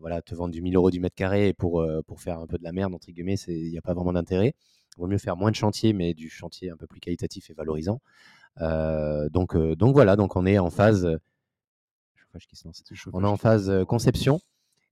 voilà, te vendre du 1000 euros du mètre carré et pour, pour faire un peu de la merde, entre guillemets, il n'y a pas vraiment d'intérêt. Il vaut mieux faire moins de chantier, mais du chantier un peu plus qualitatif et valorisant. Euh, donc, euh, donc voilà, donc on est en phase. qui se lance. On est en phase euh, conception.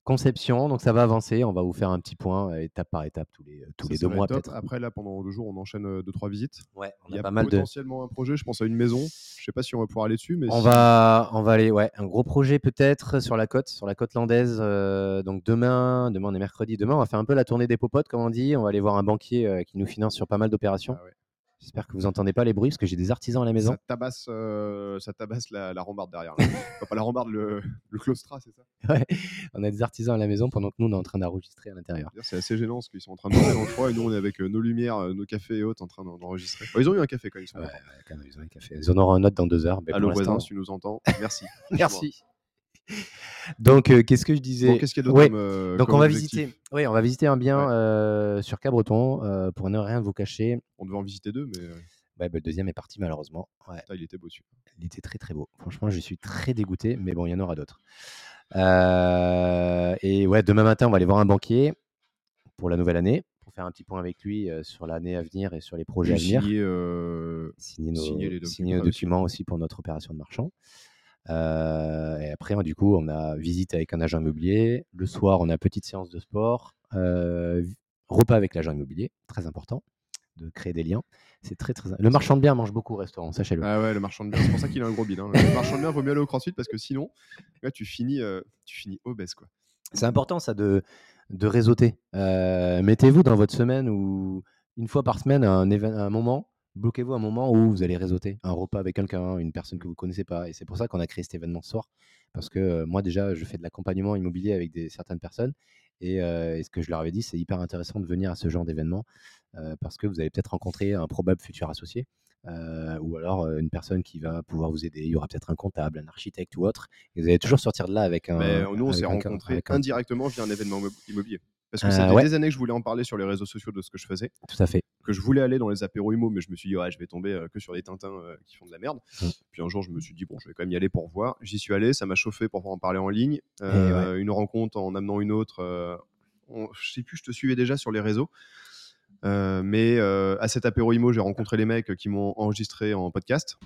Conception, donc ça va avancer. On va vous faire un petit point étape par étape tous les, tous ça, les deux mois top. peut-être. Après, là, pendant deux jours, on enchaîne deux, trois visites. Ouais, on Il y a pas mal de. potentiellement un projet, je pense à une maison. Je sais pas si on va pouvoir aller dessus, mais On si- va, on va aller, ouais, un gros projet peut-être sur la côte, sur la côte landaise. euh, donc demain, demain on est mercredi. Demain, on va faire un peu la tournée des popotes, comme on dit. On va aller voir un banquier euh, qui nous finance sur pas mal d'opérations. Ah ouais. J'espère que vous entendez pas les bruits parce que j'ai des artisans à la maison. ça tabasse, euh, ça tabasse la, la rambarde derrière. Enfin, pas la rambarde, le, le claustra, c'est ça Ouais, on a des artisans à la maison pendant que nous on est en train d'enregistrer à l'intérieur. C'est assez gênant parce qu'ils sont en train de monter dans le froid et nous on est avec euh, nos lumières, euh, nos cafés et autres en train d'en- d'enregistrer. Bon, ils ont eu un café quand ils sont Ouais, ouais, quand même, ils ont un café. Ils en auront un autre dans deux heures. mais Allô voisin, si tu nous entends, merci. Merci. Donc, euh, qu'est-ce que je disais Bon, Qu'est-ce qu'il y a d'autre Ouais, euh, Donc on va objectif visiter. Oui, on va visiter un bien Ouais. euh, sur Cabreton pour ne rien vous cacher. On devait en visiter deux, mais Ouais, bah, le deuxième est parti malheureusement. Ouais, il était beau dessus. il était très très beau. Franchement, je suis très dégoûté, mais bon, il y en aura d'autres. Et ouais, demain matin, on va aller voir un banquier pour la nouvelle année, pour faire un petit point avec lui sur l'année à venir et sur les projets à venir. signer, signer nos, signer les signer nos documents aussi. documents aussi pour notre opération de marchand. Euh, et après, du coup, on a visite avec un agent immobilier. Le soir, on a petite séance de sport. Euh, repas avec l'agent immobilier, très important de créer des liens. C'est très très. Le marchand de biens mange beaucoup au restaurant, sachez-le. Ah ouais, le marchand de biens, c'est pour ça qu'il a un gros bide. hein. Le marchand de biens, vaut mieux aller au crossfit parce que sinon, là, tu finis, euh, tu finis obèse. Quoi. C'est important ça de, de réseauter. Euh, Mettez-vous dans votre semaine ou une fois par semaine un, un moment, bloquez-vous un moment où vous allez réseauter. Un repas avec quelqu'un, une personne que vous connaissez pas. Et c'est pour ça qu'on a créé cet événement ce soir. Parce que euh, moi déjà, je fais de l'accompagnement immobilier avec des, certaines personnes. Et, euh, et ce que je leur avais dit, c'est hyper intéressant de venir à ce genre d'événement euh, parce que vous allez peut-être rencontrer un probable futur associé. ou alors une personne qui va pouvoir vous aider. Il y aura peut-être un comptable, un architecte ou autre. Et vous allez toujours sortir de là avec un. Mais nous, on s'est rencontrés un- indirectement via un événement immo- immobilier. Parce que ça fait ouais. des années que je voulais en parler sur les réseaux sociaux de ce que je faisais, Tout à fait. Que je voulais aller dans les apéros immo, mais je me suis dit, ouais, je vais tomber euh, que sur des tintins euh, qui font de la merde. Puis un jour, je me suis dit, bon, je vais quand même y aller pour voir. J'y suis allé, ça m'a chauffé pour pouvoir en parler en ligne. Eh Euh, Une rencontre en amenant une autre. on- je sais plus, je te suivais déjà sur les réseaux. Euh, mais euh, à cet apéro IMO, j'ai rencontré les mecs qui m'ont enregistré en podcast.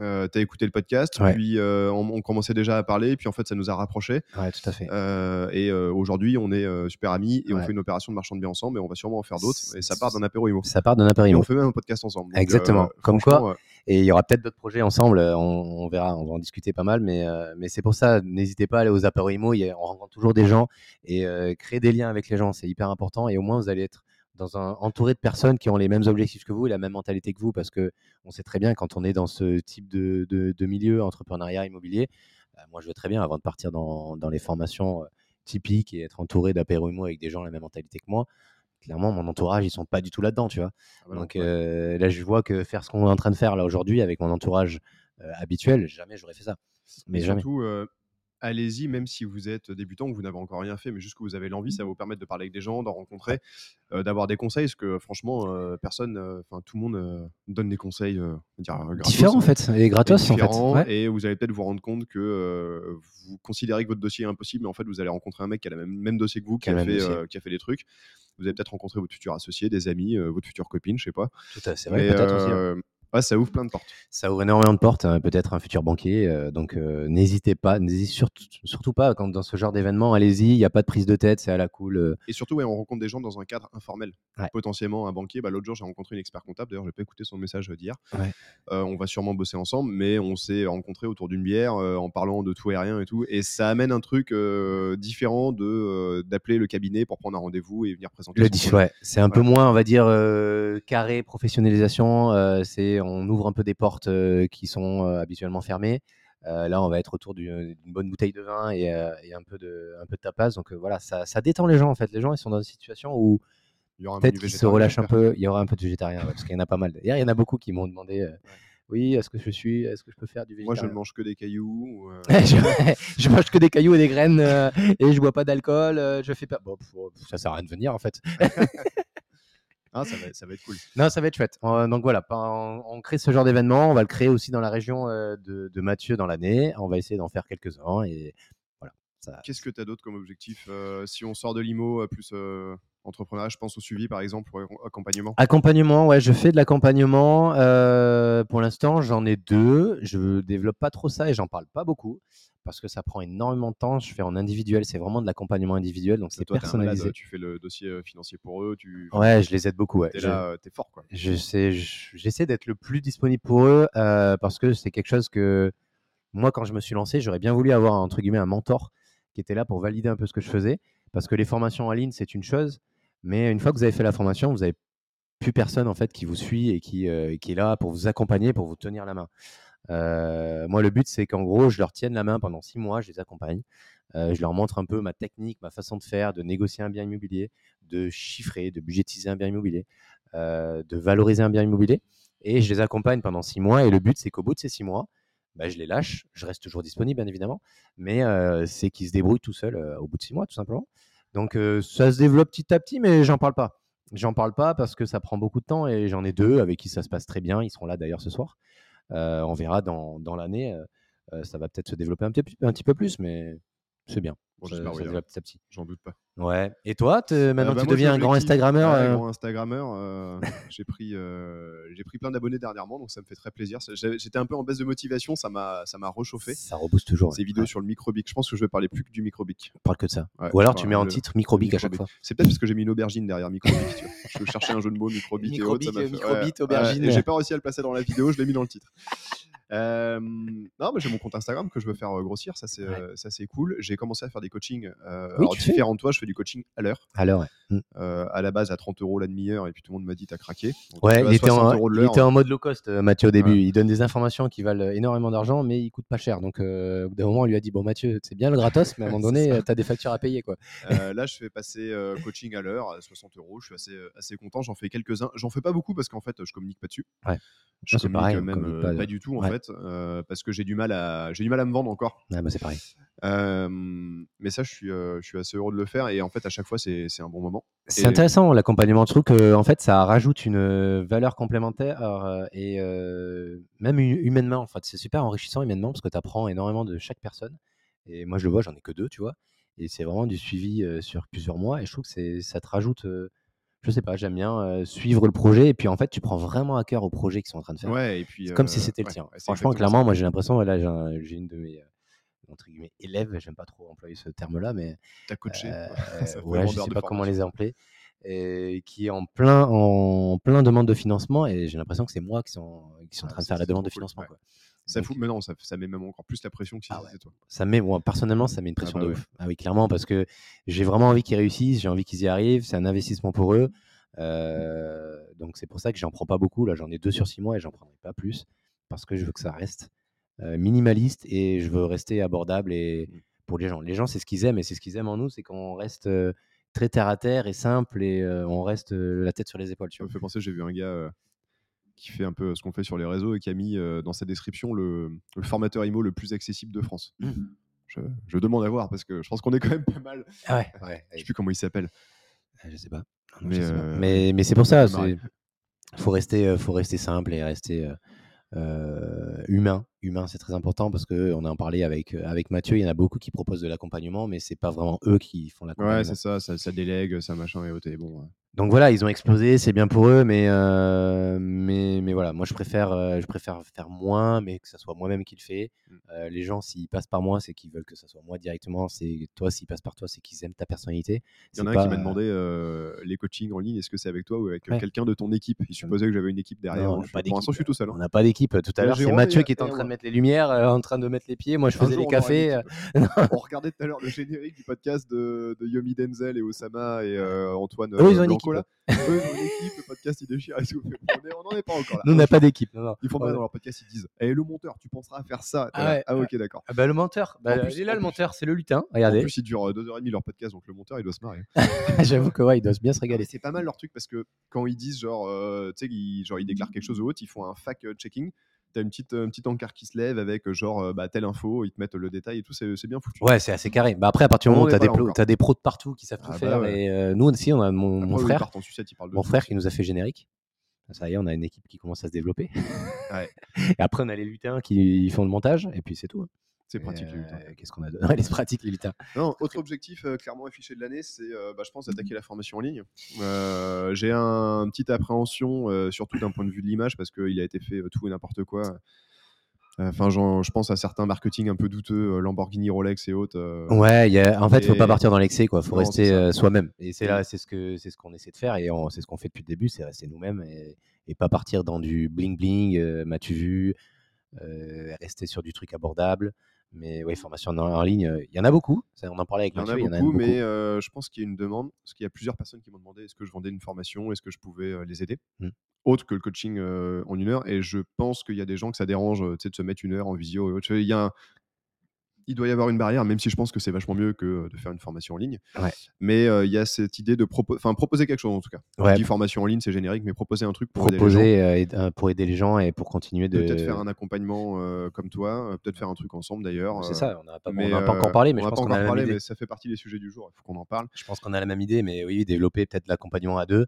Euh, T'as écouté le podcast, Ouais. puis euh, on, on commençait déjà à parler, puis en fait ça nous a rapprochés. Ouais, tout à fait. Euh, et euh, aujourd'hui, on est super amis et on fait une opération de marchand de biens ensemble, et on va sûrement en faire d'autres. Et ça part d'un apéro IMO. Ça part d'un apéro. on fait même un podcast ensemble. Donc, Exactement. Comme quoi, Et il y aura peut-être d'autres projets ensemble. On, on verra. On va en discuter pas mal. Mais, mais c'est pour ça, n'hésitez pas à aller aux apéros IMO. On rencontre toujours des gens et créer des liens avec les gens, c'est hyper important. Et au moins, vous allez être dans un, entouré de personnes qui ont les mêmes objectifs que vous et la même mentalité que vous. Parce que on sait très bien quand on est dans ce type de, de, de milieu, entrepreneuriat immobilier. euh, moi, je vais très bien avant de partir dans, dans les formations euh, typiques et être entouré d'apéros IMO avec des gens de la même mentalité que moi. Clairement, mon entourage, ils sont pas du tout là-dedans, tu vois. ah bah Donc ouais. euh, là, je vois que faire ce qu'on est en train de faire là aujourd'hui avec mon entourage euh, habituel, jamais j'aurais fait ça. Mais Et jamais. surtout, allez-y, même si vous êtes débutant, que vous n'avez encore rien fait, mais juste que vous avez l'envie, ça va vous permettre de parler avec des gens, d'en rencontrer, euh, d'avoir des conseils, parce que franchement, euh, personne, enfin tout le monde donne des conseils dire, euh, gratos, Différent en hein, fait, et et gratos en fait. différents, Ouais. Et vous allez peut-être vous rendre compte que vous considérez que votre dossier est impossible, mais en fait, vous allez rencontrer un mec qui a le même, même dossier que vous, qui a fait, dossier. qui a fait des trucs. Vous allez peut-être rencontrer votre futur associé, des amis, euh, votre future copine, je sais pas. Tout à- C'est vrai, Mais, peut-être aussi. hein. Ouais, ça ouvre plein de portes. Ça ouvre énormément de portes, hein, peut-être un futur banquier. euh, donc euh, n'hésitez pas, n'hésitez surtout, surtout pas quand dans ce genre d'événement, allez-y, il n'y a pas de prise de tête, c'est à la cool. euh. Et surtout, ouais, on rencontre des gens dans un cadre informel. Ouais. Potentiellement un banquier. Bah, L'autre jour, j'ai rencontré une expert comptable. D'ailleurs, je n'ai pas écouté son message d'hier. Ouais. On va sûrement bosser ensemble, mais on s'est rencontrés autour d'une bière en parlant de tout et rien et tout. Et ça amène un truc différent de d'appeler le cabinet pour prendre un rendez-vous et venir présenter. Le ouais, c'est un peu moins, on va dire, carré, professionnalisation. c'est on ouvre un peu des portes euh, qui sont euh, habituellement fermées. Euh, là, on va être autour du- d'une bonne bouteille de vin et, euh, et un peu de un peu de tapas. Donc euh, voilà, ça, ça détend les gens en fait. Les gens, ils sont dans une situation où peut-être qu'ils se relâchent un peu. Il y aura un peu de végétarien ouais, parce qu'il y en a pas mal. D'ailleurs, il y en a beaucoup qui m'ont demandé. Oui, est-ce que je suis, est-ce que je peux faire du Moi, végétarien je ne mange que des cailloux. ou, je, je mange que des cailloux et des graines et je bois pas d'alcool. je fais pas. Bon, pff, ça sert à rien de venir en fait. Ah, ça, va, ça va être cool. Non, ça va être chouette. Euh, donc voilà, on, on crée ce genre d'événement. On va le créer aussi dans la région euh, de, de Mathieu dans l'année. On va essayer d'en faire quelques-uns et voilà. Ça, Qu'est-ce que tu as d'autre comme objectif Euh, Si on sort de l'IMO, plus euh, entrepreneuriat, je pense au suivi, par exemple, pour accompagnement? Accompagnement, ouais, je fais de l'accompagnement. euh, pour l'instant, j'en ai deux. Je développe pas trop ça et j'en parle pas beaucoup parce que ça prend énormément de temps. Je fais en individuel, c'est vraiment de l'accompagnement individuel, donc c'est t'es un malade, personnalisé. tu fais le dossier euh, financier pour eux, tu Ouais, je les aide beaucoup. Ouais. es Je- là, euh, t'es fort, quoi. je- j'essaie d'être le plus disponible pour eux euh, parce que c'est quelque chose que moi, quand je me suis lancé, j'aurais bien voulu avoir entre guillemets un mentor qui était là pour valider un peu ce que je faisais. Parce que les formations en ligne, c'est une chose, mais une fois que vous avez fait la formation, vous n'avez plus personne en fait qui vous suit et qui, euh, qui est là pour vous accompagner, pour vous tenir la main. Euh, moi, le but, c'est qu'en gros, je leur tienne la main pendant six mois, je les accompagne. Euh, je leur montre un peu ma technique, ma façon de faire, de négocier un bien immobilier, de chiffrer, de budgétiser un bien immobilier, euh, de valoriser un bien immobilier. Et je les accompagne pendant six mois. Et le but, c'est qu'au bout de ces six mois, bah, je les lâche. Je reste toujours disponible, bien évidemment. Mais c'est qu'ils se débrouillent tout seuls au bout de six mois, tout simplement. Donc, ça se développe petit à petit, mais j'en parle pas. J'en parle pas parce que ça prend beaucoup de temps et j'en ai deux avec qui ça se passe très bien. Ils seront là d'ailleurs ce soir. Euh, on verra dans, dans l'année. euh, euh, ça va peut-être se développer un petit, un petit peu plus, mais c'est bien. Bon, ça, ça oui, développe petit à petit. J'en doute pas. Ouais. Et toi, te- maintenant Euh, bah, tu moi, deviens un grand Instagrammeur. Ouais, euh, grand Instagrammeur. euh, j'ai pris, euh, j'ai pris plein d'abonnés dernièrement, donc ça me fait très plaisir. J'étais un peu en baisse de motivation, ça m'a, ça m'a réchauffé. Ça rebooste toujours. Ces ouais. vidéos sur le microbic, je pense que je vais parler plus que du microbic. parle que de ça. Ouais, Ou alors tu mets en titre microbic à chaque microbic. fois. C'est peut-être parce que j'ai mis une aubergine derrière microbic. tu vois. Je cherchais un jeu de mots microbic et autres. ça Microbic, fait- microbit, ouais, aubergine. j'ai pas réussi à le placer dans la vidéo, je l'ai mis dans le titre. Euh, non, mais j'ai mon compte Instagram que je veux faire euh, grossir, ça c'est Ouais. euh, ça c'est cool. J'ai commencé à faire des coachings. euh, Oui, alors tu fais. différent de toi, je fais du coaching à l'heure. Alors, ouais. Mm. Euh, à la base à 30 euros la demi-heure et puis tout le monde m'a dit t'as craqué. Donc, Ouais, il était, 60 en, il l'heure. était mode low cost, euh, Mathieu, au début. Ouais. Il donne des informations qui valent énormément d'argent, mais ils coûtent pas cher. Donc, euh, au bout d'un moment, on lui a dit Bon, Mathieu, c'est bien le gratos, mais à un moment donné, ça. tu as des factures à payer. Quoi. Euh, là, je fais passer euh, coaching à l'heure à 60 euros. Je suis assez, euh, assez content. J'en fais quelques-uns. J'en fais pas beaucoup parce qu'en fait, je communique pas dessus. Ouais. Je Non, c'est communique pareil, même communique euh, pas pas, du tout en fait, euh, parce que j'ai du mal à, j'ai du mal à me vendre encore. Bah, c'est pareil. Euh, mais ça, je suis, euh, je suis assez heureux de le faire et en fait, à chaque fois, c'est un bon moment. C'est Et- intéressant l'accompagnement. Je trouve que en fait, ça rajoute une valeur complémentaire euh, et même hu- humainement. En fait, c'est super enrichissant humainement parce que tu apprends énormément de chaque personne. Et moi, je le vois, j'en ai que deux, tu vois. Et c'est vraiment du suivi sur plusieurs mois. Et je trouve que ça te rajoute. je sais pas, j'aime bien euh, suivre le projet. Et puis en fait, tu prends vraiment à cœur au projet qu'ils sont en train de faire. Ouais, et puis comme euh, si c'était le tien. ouais, Franchement, clairement, ça. moi j'ai l'impression, là j'ai un- j'ai une de mes entre guillemets, élèves, j'aime pas trop employer ce terme-là, mais T'as coaché. euh, fait ouais, je sais pas comment les appeler, qui est en plein, en plein demande de financement, et j'ai l'impression que c'est moi qui sont, qui sont en Ah, train de faire la demande de cool, financement. ouais. quoi. Ça fout, mais non, ça, ça met même encore plus la pression que si Ah ouais. toi. ça met, moi, personnellement, ça met une pression bah de ouais. ouf. Ah oui, clairement, parce que j'ai vraiment envie qu'ils réussissent, j'ai envie qu'ils y arrivent, c'est un investissement pour eux. Euh, donc c'est pour ça que j'en prends pas beaucoup. Là, j'en ai deux sur six mois et j'en prendrai pas plus parce que je veux que ça reste euh, minimaliste et je veux rester abordable et Mm. pour les gens. Les gens, c'est ce qu'ils aiment et c'est ce qu'ils aiment en nous, c'est qu'on reste euh, très terre à terre et simple et euh, on reste euh, la tête sur les épaules. Tu Ça me fait penser, j'ai vu un gars euh, qui fait un peu ce qu'on fait sur les réseaux et qui a mis euh, dans sa description le, le formateur IMO le plus accessible de France. Mm. Je, je demande à voir parce que je pense qu'on est quand même pas mal. Ah ouais, ouais, Je sais plus comment il s'appelle. Euh, Je sais pas. Non, Mais, je sais pas. euh, mais, mais c'est pour ça. Il faut rester, euh, faut rester simple et rester euh, humain. humain, c'est très important parce qu'on a en parlé avec, euh, avec Mathieu. Il y en a beaucoup qui proposent de l'accompagnement, mais c'est pas vraiment eux qui font l'accompagnement. Ouais, c'est ça, ça, ça délègue, ça machin et autres. et bon. ouais. Donc voilà, ils ont explosé, c'est bien pour eux, mais, euh, mais, mais voilà, moi je préfère, euh, je préfère faire moins, mais que ça soit moi-même qui le fait. Mm. Euh, les gens, s'ils passent par moi, c'est qu'ils veulent que ça soit moi directement. C'est toi, s'ils passent par toi, c'est qu'ils aiment ta personnalité. Il y en a un qui m'a demandé les coachings en ligne, est-ce que c'est avec toi ou avec Ouais. quelqu'un de ton équipe? Il supposait que j'avais une équipe derrière. Non, on pas pour l'instant, je suis tout seul. hein. On n'a pas d'équipe. Tout à l'heure, c'est Mathieu qui était en train de mettre les lumières, en train de mettre les pieds. Moi, je faisais les cafés. on regardait tout à l'heure le générique du podcast de, de Yomi Denzel et Osama et Antoine là. Eux, ils ont équipe, le podcast et tout. On n'en est pas encore là. Nous, on n'a pas d'équipe. Non, non. Ils font mal dans leur podcast, ils disent Eh, le monteur, tu penseras à faire ça. Ah ouais. Ah, ok, d'accord. Ah bah, le menteur, bah, En plus- là en le menteur, c'est le lutin. En Regardez, plus, il dure 2h30 leur podcast, donc le monteur il doit se marrer. j'avoue que ouais, il doit bien se régaler. c'est pas mal leur truc parce que quand ils disent genre, euh, tu sais, ils, genre ils déclarent quelque chose ou autre, ils font un fact-checking. T'as une petite, une petite encart qui se lève avec euh, genre euh, bah, telle info, ils te mettent le détail et tout, c'est c'est bien foutu. Ouais, c'est assez carré. Bah après, à partir du moment où tu est as, des pros- t'as des de partout qui savent tout Ah bah faire. ouais. Et euh, nous aussi, on a mon, Après, frère, sucette, mon tout. frère qui nous a fait générique. Ça y est, on a une équipe qui commence à se développer. Ouais. Et après, on a les lutins qui font le montage, et puis c'est tout. C'est pratique. Euh. Qu'est-ce qu'on a de... Ouais, les pratiques, lutins. Non, autre objectif euh, clairement affiché de l'année, c'est, euh, bah, je pense, d'attaquer la formation en ligne. Euh, J'ai un, une petite appréhension, euh, surtout d'un point de vue de l'image, parce qu'il a été fait euh, tout et n'importe quoi. Enfin, je pense à certains marketing un peu douteux, euh, Lamborghini, Rolex et autres. euh, Ouais, il y a- en fait, il faut Et- pas partir dans l'excès, quoi. Faut Non, rester euh, soi-même. Et c'est là, c'est ce que c'est ce qu'on essaie de faire, et on- c'est ce qu'on fait depuis le début, c'est rester nous-mêmes et, et pas partir dans du bling bling. euh, M'as-tu vu euh, Rester sur du truc abordable. Mais oui, formation en, en ligne, euh, il y en a beaucoup. Ça, on en parlait avec Mathieu. il y en a beaucoup, beaucoup. mais euh, je pense qu'il y a une demande, parce qu'il y a plusieurs personnes qui m'ont demandé est-ce que je vendais une formation, est-ce que je pouvais euh, les aider, Mm. autre que le coaching en une heure. Et je pense qu'il y a des gens que ça dérange de se mettre une heure en visio. Il, y a un- il doit y avoir une barrière, même si je pense que c'est vachement mieux que euh, de faire une formation en ligne. Ouais. Mais euh, il y a cette idée de propo- enfin, proposer quelque chose en tout cas. Ouais. Je dis formation en ligne, c'est générique, mais proposer un truc pour aider les gens. euh, euh, pour aider les gens et pour continuer de. Peut-être faire un accompagnement euh, comme toi, peut-être faire un truc ensemble d'ailleurs. C'est ça, on n'a pas, pas encore parlé, mais on je pense pas qu'on a encore parlé, mais ça fait partie des sujets du jour. Il faut qu'on en parle. Je pense qu'on a la même idée, mais oui, développer peut-être l'accompagnement à deux.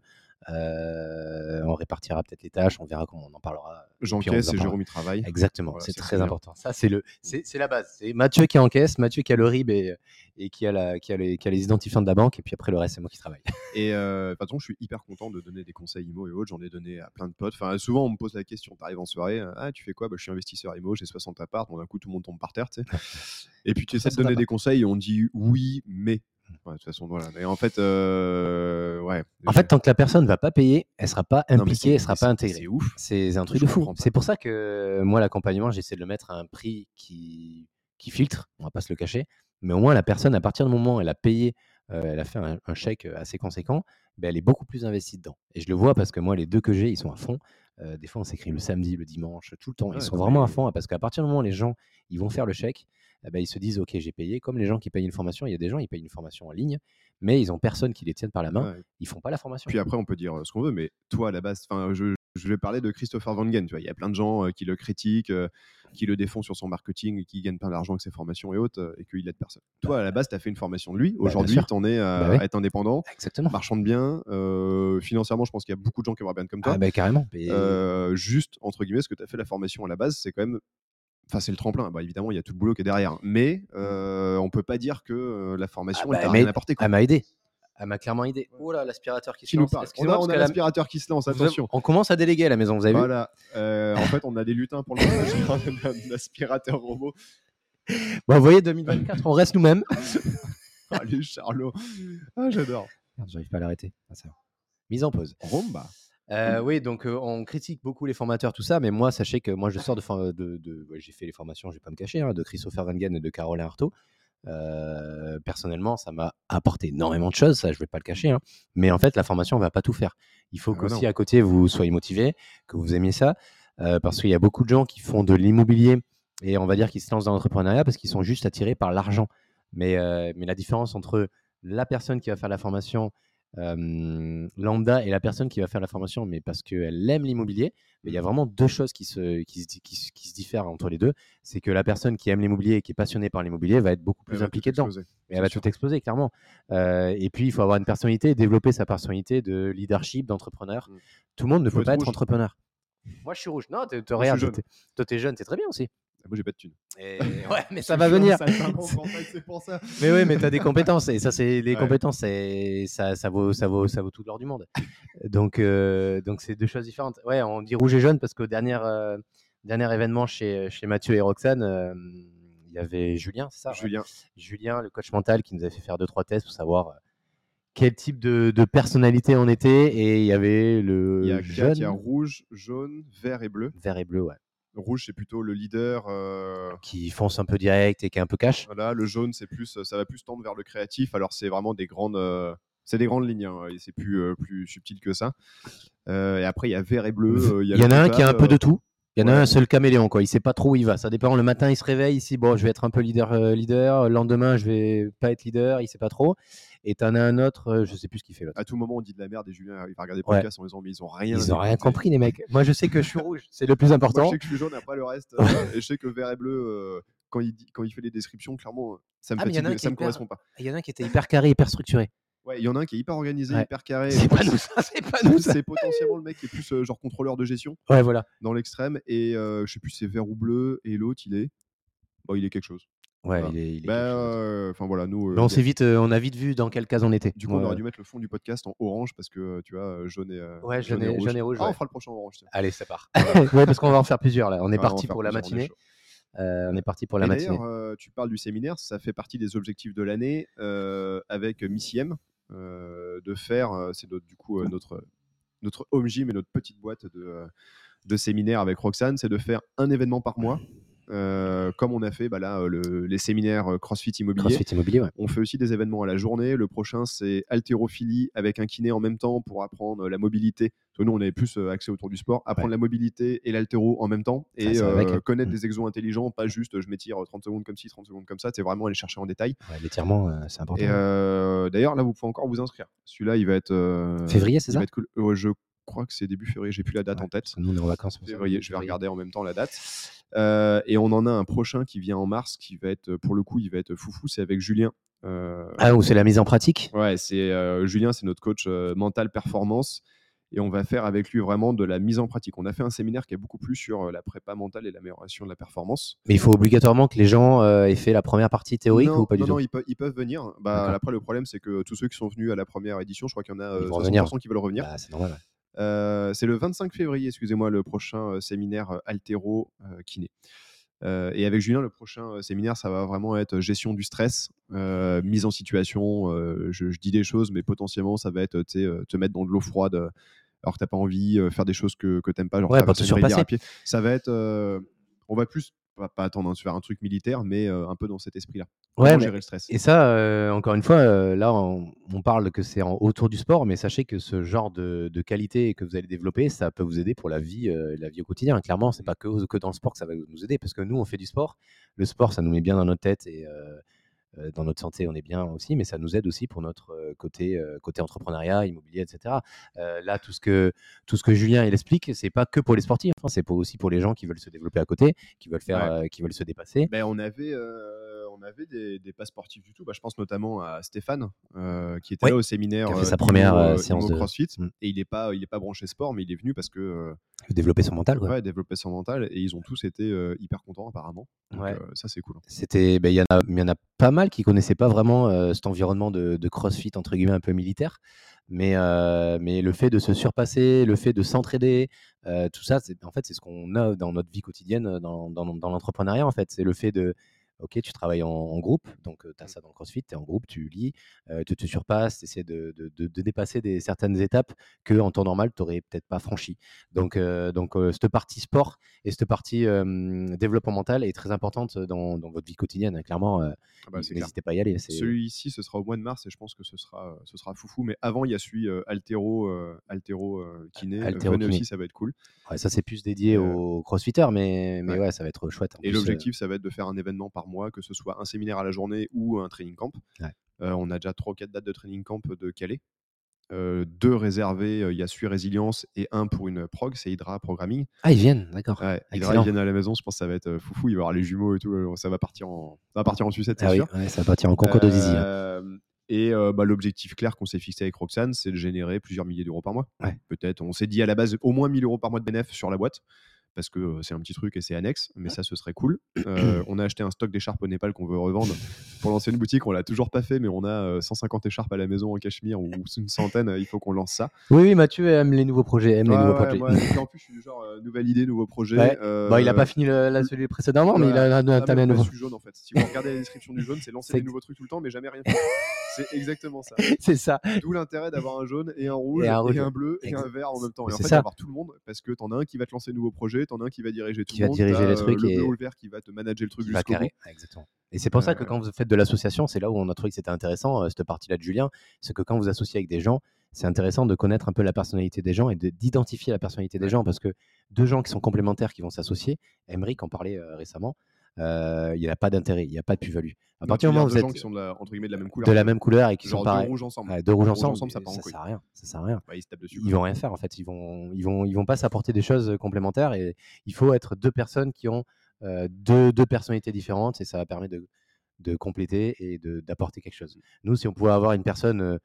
Euh, on répartira peut-être les tâches, on verra comment on en parlera. J'encaisse et. Jérôme y travaille. Exactement, Voilà, c'est très important. Ça, c'est le, c'est c'est la base. C'est Mathieu qui encaisse, Mathieu qui a le RIB et, et qui, a la, qui, a les, qui a les identifiants de la banque, et puis après le reste, c'est moi qui travaille. Et euh, patron, je suis hyper content de donner des conseils IMO et autres. J'en ai donné à plein de potes. Enfin, souvent, on me pose la question tu arrives en soirée, euh, ah, tu fais quoi? Bah, Je suis investisseur IMO, j'ai 60 apparts. Bon, d'un coup, tout le monde tombe par terre. tu sais. et puis, tu essaies de 60 donner des conseils et on dit oui, mais. Ouais, de toute façon, voilà. Et en fait, euh, ouais. En fait, tant que la personne ne va pas payer, elle ne sera pas impliquée, elle ne sera pas intégrée. C'est ouf. C'est un truc Je de fou. C'est pour ça que euh, moi, l'accompagnement, j'essaie de le mettre à un prix qui, qui filtre, on va pas se le cacher. Mais au moins, la personne, à partir du moment où elle a payé, euh, elle a fait un, un chèque assez conséquent, ben, elle est beaucoup plus investie dedans. Et je le vois parce que moi, les deux que j'ai, ils sont à fond. Euh, des fois, on s'écrit le samedi, le dimanche, tout le temps. Ouais, ils sont vraiment à fond hein, parce qu'à partir du moment où les gens ils vont faire le chèque, eh ben, ils se disent Ok, j'ai payé. Comme les gens qui payent une formation, il y a des gens qui payent une formation en ligne, mais ils ont personne qui les tienne par la main. Ouais. Ils font pas la formation. Puis après, on peut dire euh, ce qu'on veut, mais toi, à la base, je, je vais parler de Christopher Van Gen. Tu vois, il y a plein de gens euh, qui le critiquent, euh, qui le défendent sur son marketing, et qui gagnent plein d'argent avec ses formations et autres, et qu'il aide personne. Toi, à la base, tu as fait une formation de lui. Aujourd'hui, tu en es à, Bah ouais. à être indépendant, Exactement. marchand de biens. euh, financièrement, je pense qu'il y a beaucoup de gens qui aimeraient bien comme toi. Ah, carrément. Euh, juste, entre guillemets, ce que tu as fait la formation à la base, c'est quand même. Enfin, c'est le tremplin. Bah, évidemment, il y a tout le boulot qui est derrière. Mais euh, on peut pas dire que euh, la formation, Ah bah, rien apporté. quoi. Elle m'a aidé. Elle m'a clairement aidé. Oh là, l'aspirateur qui se Qui lance. On a, on a la- qui se lance, attention. On commence à déléguer à la maison, vous avez vu Voilà. Euh, en fait, on a des lutins pour le a un aspirateur robot. Bon, vous voyez, 2024, on reste nous-mêmes. Allez, Charlot. Ah, j'adore. Merde, J'arrive pas à l'arrêter. Ah. Mise en pause. Romba. Euh, oui, donc euh, on critique beaucoup les formateurs, tout ça, mais moi, sachez que moi, je sors de. de, de- ouais, J'ai fait les formations, je vais pas me cacher, hein, de Christopher Van Gen et de Caroline Artaud. Euh, personnellement, ça m'a apporté énormément de choses, ça, je vais pas le cacher. hein. Mais en fait, la formation, on va pas tout faire. Il faut Ah qu'aussi non. à côté, vous soyez motivé, que vous aimiez ça, parce qu'il y a beaucoup de gens qui font de l'immobilier et on va dire qu'ils se lancent dans l'entrepreneuriat parce qu'ils sont juste attirés par l'argent. Mais, mais la différence entre la personne qui va faire la formation euh, lambda et la personne qui va faire la formation, mais parce qu'elle aime l'immobilier, mais il y a vraiment deux choses qui se, qui, se, qui se- qui se diffèrent entre les deux. C'est que la personne qui aime l'immobilier et qui est passionnée par l'immobilier va être beaucoup plus impliquée dedans. Et elle va sûr. tout exploser, clairement. Euh, et puis, il faut avoir une personnalité, développer sa personnalité de leadership, d'entrepreneur. Mm. Tout le monde ne Faut peut pas être être rouge. entrepreneur. Moi, je suis rouge. Non, t'es- t'es- regarde, jaune. t'es- toi, t'es jeune, c'est très bien aussi. Ah, Moi, j'ai pas de thunes. Et- ouais, mais ça va venir. c'est pour ça. Mais oui, mais tu as des compétences et ça, c'est les Ouais. compétences, c'est ça, ça vaut, ça vaut, ça vaut tout l'or du monde. Donc, euh, donc c'est deux choses différentes. Ouais, on dit rouge et jaune parce qu'au dernier, euh, dernier événement chez, chez Mathieu et Roxane, euh, il y avait Julien, c'est ça ouais Julien. Julien, le coach mental, qui nous a fait faire deux trois tests pour savoir euh, quel type de, de personnalité on était et il y avait le Il y a jaune, il y a rouge, jaune, vert et bleu. vert et bleu, ouais, Rouge, c'est plutôt le leader. euh, qui fonce un peu direct et qui est un peu cash. Voilà, le jaune, c'est plus, ça va plus tendre vers le créatif. Alors, c'est vraiment des grandes, euh, c'est des grandes lignes. hein, et c'est plus, euh, plus subtil que ça. Et après, il y a vert et bleu. Il y, en a un qui a un peu de tout. Il y en a ouais. un seul caméléon, quoi. Il sait pas trop où il va. Ça dépend. Le matin, il se réveille. Ici, bon, je vais être un peu leader, euh, leader. Le lendemain, je vais pas être leader. Il sait pas trop. Et t'en as un autre, euh, je sais plus ce qu'il fait l'autre. À tout moment, on dit de la merde et Julien il va regarder le Ouais. podcast en disant mais ils ont rien. Ils ont rien écouté. compris, les mecs. Moi, je sais que je suis rouge. C'est le plus Moi, important. je sais que je suis jaune, après le reste. euh, et je sais que vert et bleu, euh, quand, il dit, quand il fait les descriptions, clairement, ça me Ah, fatigue, ça me hyper- correspond pas. Il y en a un qui était hyper carré, hyper structuré. Ouais, il y en a un qui est hyper organisé, Ouais. hyper carré. C'est pas nous, ça. C'est pas nous, ça. C'est potentiellement le mec qui est plus euh, genre contrôleur de gestion Ouais, voilà. dans l'extrême. Et euh, je sais plus si c'est vert ou bleu. Et l'autre, il est. Bon, il est quelque chose. Ouais, Voilà. il est. il est quelque chose. euh, Enfin voilà, nous. Mais on s'est vite, euh, on a vite vu dans quelle case on était. Du coup, on aurait dû mettre le fond du podcast en orange parce que euh, tu vois, euh, jaune et, Ouais, jaune et- jaune et rouge, Ah, on ouais. fera le prochain orange. tiens. Allez, ça part. ouais, parce qu'on va en faire plusieurs là. On est on va parti pour la on matinée. Euh, on est parti pour la Et matinée. euh, tu parles du séminaire, ça fait partie des objectifs de l'année euh, avec Missy M euh, de faire, c'est notre- du coup notre, notre home gym et notre petite boîte de, de séminaire avec Roxane, c'est de faire un événement par mois, euh, comme on a fait bah, là, euh, le- les séminaires euh, CrossFit Immobilier. CrossFit immobilier, ouais. On fait aussi des événements à la journée. Le prochain, c'est haltérophilie avec un kiné en même temps pour apprendre la mobilité. Parce que nous, on est plus axé autour du sport. Apprendre Ouais. la mobilité et l'haltéro en même temps. Et euh, hein. connaître Mm. des exos intelligents, pas juste je m'étire 30 secondes comme ci, 30 secondes comme ça. C'est vraiment aller chercher en détail. Ouais, L'étirement, c'est important. Et d'ailleurs, là, vous pouvez encore vous inscrire. Celui-là, il va être. Février, c'est ça va être cool. Je crois que c'est début février. J'ai plus la date Ouais, en tête. Nous, on est en vacances. Février, je vais regarder en même temps la date. Euh, et on en a un prochain qui vient en mars, qui va être, pour le coup, il va être foufou. C'est avec Julien. Euh, Ah, ou c'est la mise en pratique? Ouais, c'est euh, Julien, c'est notre coach mental performance. Et on va faire avec lui vraiment de la mise en pratique. On a fait un séminaire qui est beaucoup plus sur la prépa mentale et l'amélioration de la performance. Mais il faut obligatoirement que les gens aient fait la première partie théorique non, ou pas du tout non, ils, peuvent, ils peuvent venir. Bah, après, le problème, c'est que tous ceux qui sont venus à la première édition, je crois qu'il y en a Ils euh, vont 60% revenir. qui veulent revenir. Bah, C'est normal. ouais. Euh, c'est le 25 février, excusez-moi, le prochain euh, séminaire euh, altéro kiné. Euh, et avec Julien, le prochain euh, séminaire, ça va vraiment être gestion du stress, euh, mise en situation. je, je dis des choses, mais potentiellement, ça va être te mettre dans de l'eau froide alors que t'as pas envie, faire des choses que, que t'aimes pas, genre Ouais, traverser te une rivière surpasser. à pied. Ça va être, on va plus pas, pas attendre faire un truc militaire, mais euh, un peu dans cet esprit-là. Ouais, mais- gérer le stress? Et ça, euh, encore une fois, euh, là, on, on parle que c'est autour du sport, mais sachez que ce genre de, de qualité que vous allez développer, ça peut vous aider pour la vie, la vie au quotidien. Clairement, c'est pas que, que dans le sport que ça va nous aider, parce que nous, on fait du sport. Le sport, ça nous met bien dans notre tête et dans notre santé, on est bien aussi, mais ça nous aide aussi pour notre côté, côté entrepreneuriat, immobilier, etc. Euh, là, tout ce que tout ce que Julien il explique, c'est pas que pour les sportifs, hein, c'est pour- aussi pour les gens qui veulent se développer à côté, qui veulent faire, Ouais. euh, qui veulent se dépasser. Ben, on avait, euh, on avait des, des pas sportifs du tout. Bah, je pense notamment à Stéphane, euh, qui était Oui, là au séminaire qui a fait euh, sa première, euh, séance de- CrossFit. Mm. Et il n'est pas, il est pas branché sport, mais il est venu parce que développer son mental, quoi. ouais, développer son mental. Et ils ont tous été hyper contents apparemment. Donc, Ouais. ça c'est cool. C'était, ben, il y en a, il y en a pas mal qui connaissaient pas vraiment cet environnement de, de CrossFit entre guillemets un peu militaire, mais euh, mais le fait de se surpasser, le fait de s'entraider, euh, tout ça, en fait c'est ce qu'on a dans notre vie quotidienne, dans, dans, dans l'entrepreneuriat en fait, c'est le fait de Ok, tu travailles en, en groupe, donc tu as ça dans le CrossFit, tu es en groupe, tu lis, euh, tu te surpasses, tu essaies de, de- de- de dépasser des, certaines étapes que en temps normal, tu n'aurais peut-être pas franchies. Donc, euh, donc euh, cette partie sport et cette partie développement mental est très importante dans, dans votre vie quotidienne. hein. Clairement, Ah bah, n'hésitez pas à y aller. c'est- Celui-ci, ce sera au mois de mars et je pense que ce sera, ce sera foufou. Mais avant, il y a celui altéro, altéro kiné. Altéro kiné. aussi, ça va être cool. Ouais, ça, c'est plus dédié aux crossfitters, mais, mais ouais. ouais. ça va être chouette. Et l'objectif, ça va être de faire un événement par mois, que ce soit un séminaire à la journée ou un training camp. Ouais. Euh, on a déjà 3 ou 4 dates de training camp de Calais. Euh, deux réservés, euh, il y a Sui Résilience et un pour une prog, c'est Hydra Programming. Ah, ils viennent, d'accord. Ouais, Hydra, ils viennent à la maison, je pense que ça va être euh, foufou, il va y avoir les jumeaux et tout, ça va partir en, ça va partir en sucette, c'est Ah oui, sûr. ouais, ça va partir en concours de hein. Et bah, l'objectif clair qu'on s'est fixé avec Roxane, c'est de générer plusieurs milliers d'euros par mois. Ouais. Peut-être, on s'est dit à la base au moins 1000 euros par mois de bénéfice sur la boîte, parce que c'est un petit truc et c'est annexe, mais ça, ce serait cool. Euh, on a acheté un stock d'écharpes au Népal qu'on veut revendre pour lancer une boutique. On l'a toujours pas fait, mais on a euh, 150 écharpes à la maison en cachemire ou une centaine. Il faut qu'on lance ça. Oui, oui, Mathieu aime les nouveaux projets. Aime les nouveaux ouais, projets. moi, en plus, je suis du genre euh, nouvelle idée, nouveau projet. Ouais. euh, Bon, il a pas fini le, la, celui précédemment, mais il a, Ah, un pas nouveau. su jaune en fait. Si vous regardez la description du jaune, c'est lancer C'est des nouveaux trucs tout le temps, mais jamais rien c'est exactement ça. C'est ça. D'où l'intérêt d'avoir un jaune et un rouge Et et un un, bleu et Exact. un vert en même temps. Et en c'est fait, ça. d'avoir tout le monde parce que t'en as un qui va te lancer de nouveaux projets, t'en as un qui va diriger tout Qui le va diriger les euh, trucs le et- bleu ou le vert qui va te manager le truc qui va jusqu'au bout. carrer. Ouais, Exactement. Et c'est pour ça que Euh, quand vous faites de l'association, c'est là où on a trouvé que c'était intéressant, euh, cette partie-là de Julien, c'est que quand vous associez avec des gens, c'est intéressant de connaître un peu la personnalité des gens et de- d'identifier la personnalité des gens parce que deux gens qui sont complémentaires qui vont s'associer, Emmerich en parlait euh, récemment, euh, il n'y a pas d'intérêt, il n'y a pas de plus-value. À Donc, partir du moment où vous deux gens êtes qui sont de la, entre guillemets de la même couleur. de la même couleur et qui Genre sont deux pareils, rouges ensemble. ouais, deux rouges ensemble, ensemble, ça couille. sert à rien. Ça sert à rien. Bah, ils se tapent dessus. Ils vont rien faire en fait. Ils vont, ils vont, ils vont pas s'apporter des choses complémentaires et il faut être deux personnes qui ont euh, deux, deux personnalités différentes et ça va permettre de, de compléter et d'apporter quelque chose. Nous, si on pouvait avoir une personne euh,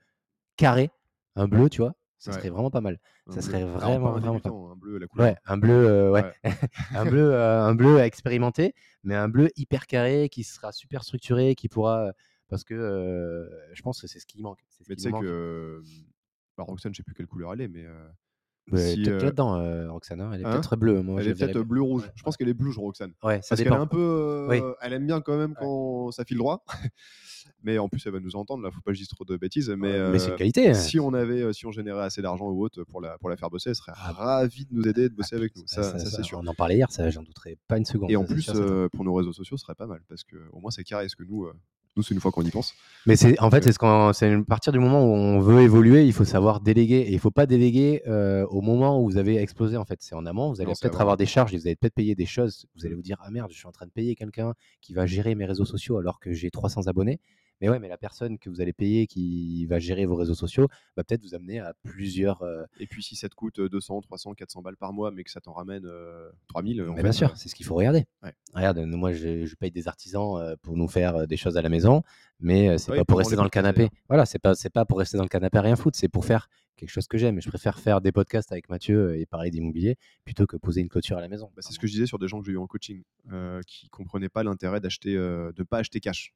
carrée, un bleu, tu vois, ça Ouais. serait vraiment pas mal. Un ça bleu. serait pas vraiment, vraiment débutant, un bleu, la couleur. Ouais, un bleu, euh, ouais. un bleu, euh, un bleu à expérimenter, mais un bleu hyper carré qui sera super structuré, qui pourra, parce que euh, je pense que c'est ce qui manque. Ce Mais tu sais que. Bah, Roxane, je sais plus quelle couleur elle est, mais. euh, Ouais, si, peut-être euh, là-dedans, Roxane. hein, Elle est hein? peut-être bleue. Moi, elle est peut-être bleu-rouge. Ouais, Je pense qu'elle est bleue, Roxane. Ouais, ça Parce qu'elle est dépend. un peu. Oui. Elle aime bien quand même quand ça file droit. mais en plus, elle va nous entendre, là, faut pas que je dise trop de bêtises. Mais, Mais c'est euh, qualité. hein. si on avait, euh, si on générait assez d'argent ou autre pour la, pour la faire bosser, elle serait ravie de nous aider, de bosser avec nous. Ça, Ça- ça, ça- c'est sûr. On en parlait hier, ça, j'en douterais pas une seconde. Et en plus, sûr, euh, pour nos réseaux sociaux, ce serait pas mal parce que au moins c'est carré. Est-ce que nous, nous, c'est une fois qu'on y pense. Mais c'est en fait, c'est ce c'est à partir du moment où on veut évoluer, il faut savoir déléguer. Et il faut pas déléguer euh, au moment où vous avez explosé. En fait, c'est en amont. Vous allez peut-être avoir des charges et vous allez peut-être payer des choses. Vous allez vous dire ah merde, je suis en train de payer quelqu'un qui va gérer mes réseaux sociaux alors que j'ai 300 abonnés. Mais ouais, mais la personne que vous allez payer qui va gérer vos réseaux sociaux va peut-être vous amener à plusieurs. euh, Et puis si ça te coûte euh, 200, 300, 400 balles par mois, mais que ça t'en ramène euh, 3000, en fait, bien sûr, euh, c'est ce qu'il faut regarder. Ouais. Regarde, nous, moi, je, je paye des artisans euh, pour nous faire euh, des choses à la maison, mais euh, c'est Ouais, pas pour rester dans le canapé. Voilà, c'est pas, c'est pas pour rester dans le canapé à rien foutre, c'est pour faire quelque chose que j'aime. Je préfère faire des podcasts avec Mathieu euh, et parler d'immobilier plutôt que poser une clôture à la maison. bah, c'est ce que je disais sur des gens que j'ai eu en coaching, euh, qui comprenaient pas l'intérêt d'acheter, euh, de pas acheter cash.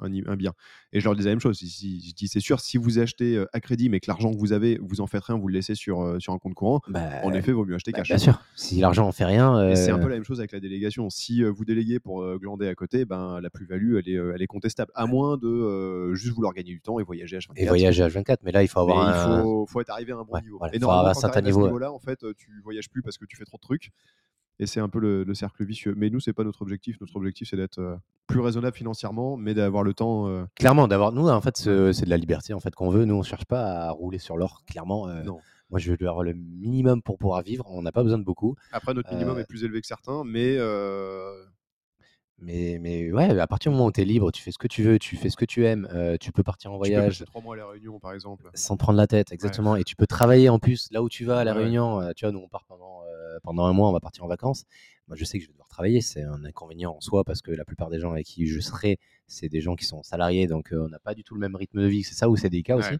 Un, un bien. Et je leur disais la même chose. Si, je dis, c'est sûr, si vous achetez à crédit, mais que l'argent que vous avez, vous en faites rien, vous le laissez sur, sur un compte courant, Bah, en effet, vaut mieux acheter bah, cash. bien sûr, si l'argent en fait rien, c'est un euh, peu la même chose avec la délégation. Si vous déléguez pour glander à côté, ben, la plus-value, elle est, elle est contestable. À moins de euh, juste vouloir gagner du temps et voyager H24. et voyager à 24, mais là, il faut avoir il un- faut, faut être arrivé à un bon Ouais, niveau. voilà, Et faut normalement, avoir un quand certain t'arrives à ce niveau, niveau-là, en fait, tu voyages plus parce que tu fais trop de trucs. Et c'est un peu le, le cercle vicieux. Mais nous, c'est pas notre objectif. Notre objectif, c'est d'être euh, plus raisonnable financièrement, mais d'avoir le temps. euh, Clairement, d'avoir nous, en fait, c'est de la liberté en fait qu'on veut. Nous, on cherche pas à rouler sur l'or. Clairement, euh, Non. moi, je veux avoir le minimum pour pouvoir vivre. On n'a pas besoin de beaucoup. Après, notre minimum est plus élevé que certains, mais Mais, mais ouais, à partir du moment où tu es libre, tu fais ce que tu veux, tu fais ce que tu aimes, euh, tu peux partir en tu peux voyage trois mois à la Réunion, par exemple. sans te prendre la tête, exactement. Et tu peux travailler en plus là où tu vas à La Ouais. Réunion. euh, tu vois, nous, on part pendant, pendant un mois, on va partir en vacances. Moi, je sais que je vais devoir travailler. C'est un inconvénient en soi parce que la plupart des gens avec qui je serai, c'est des gens qui sont salariés. Donc, euh, on n'a pas du tout le même rythme de vie. C'est ça où c'est délicat aussi. Ouais.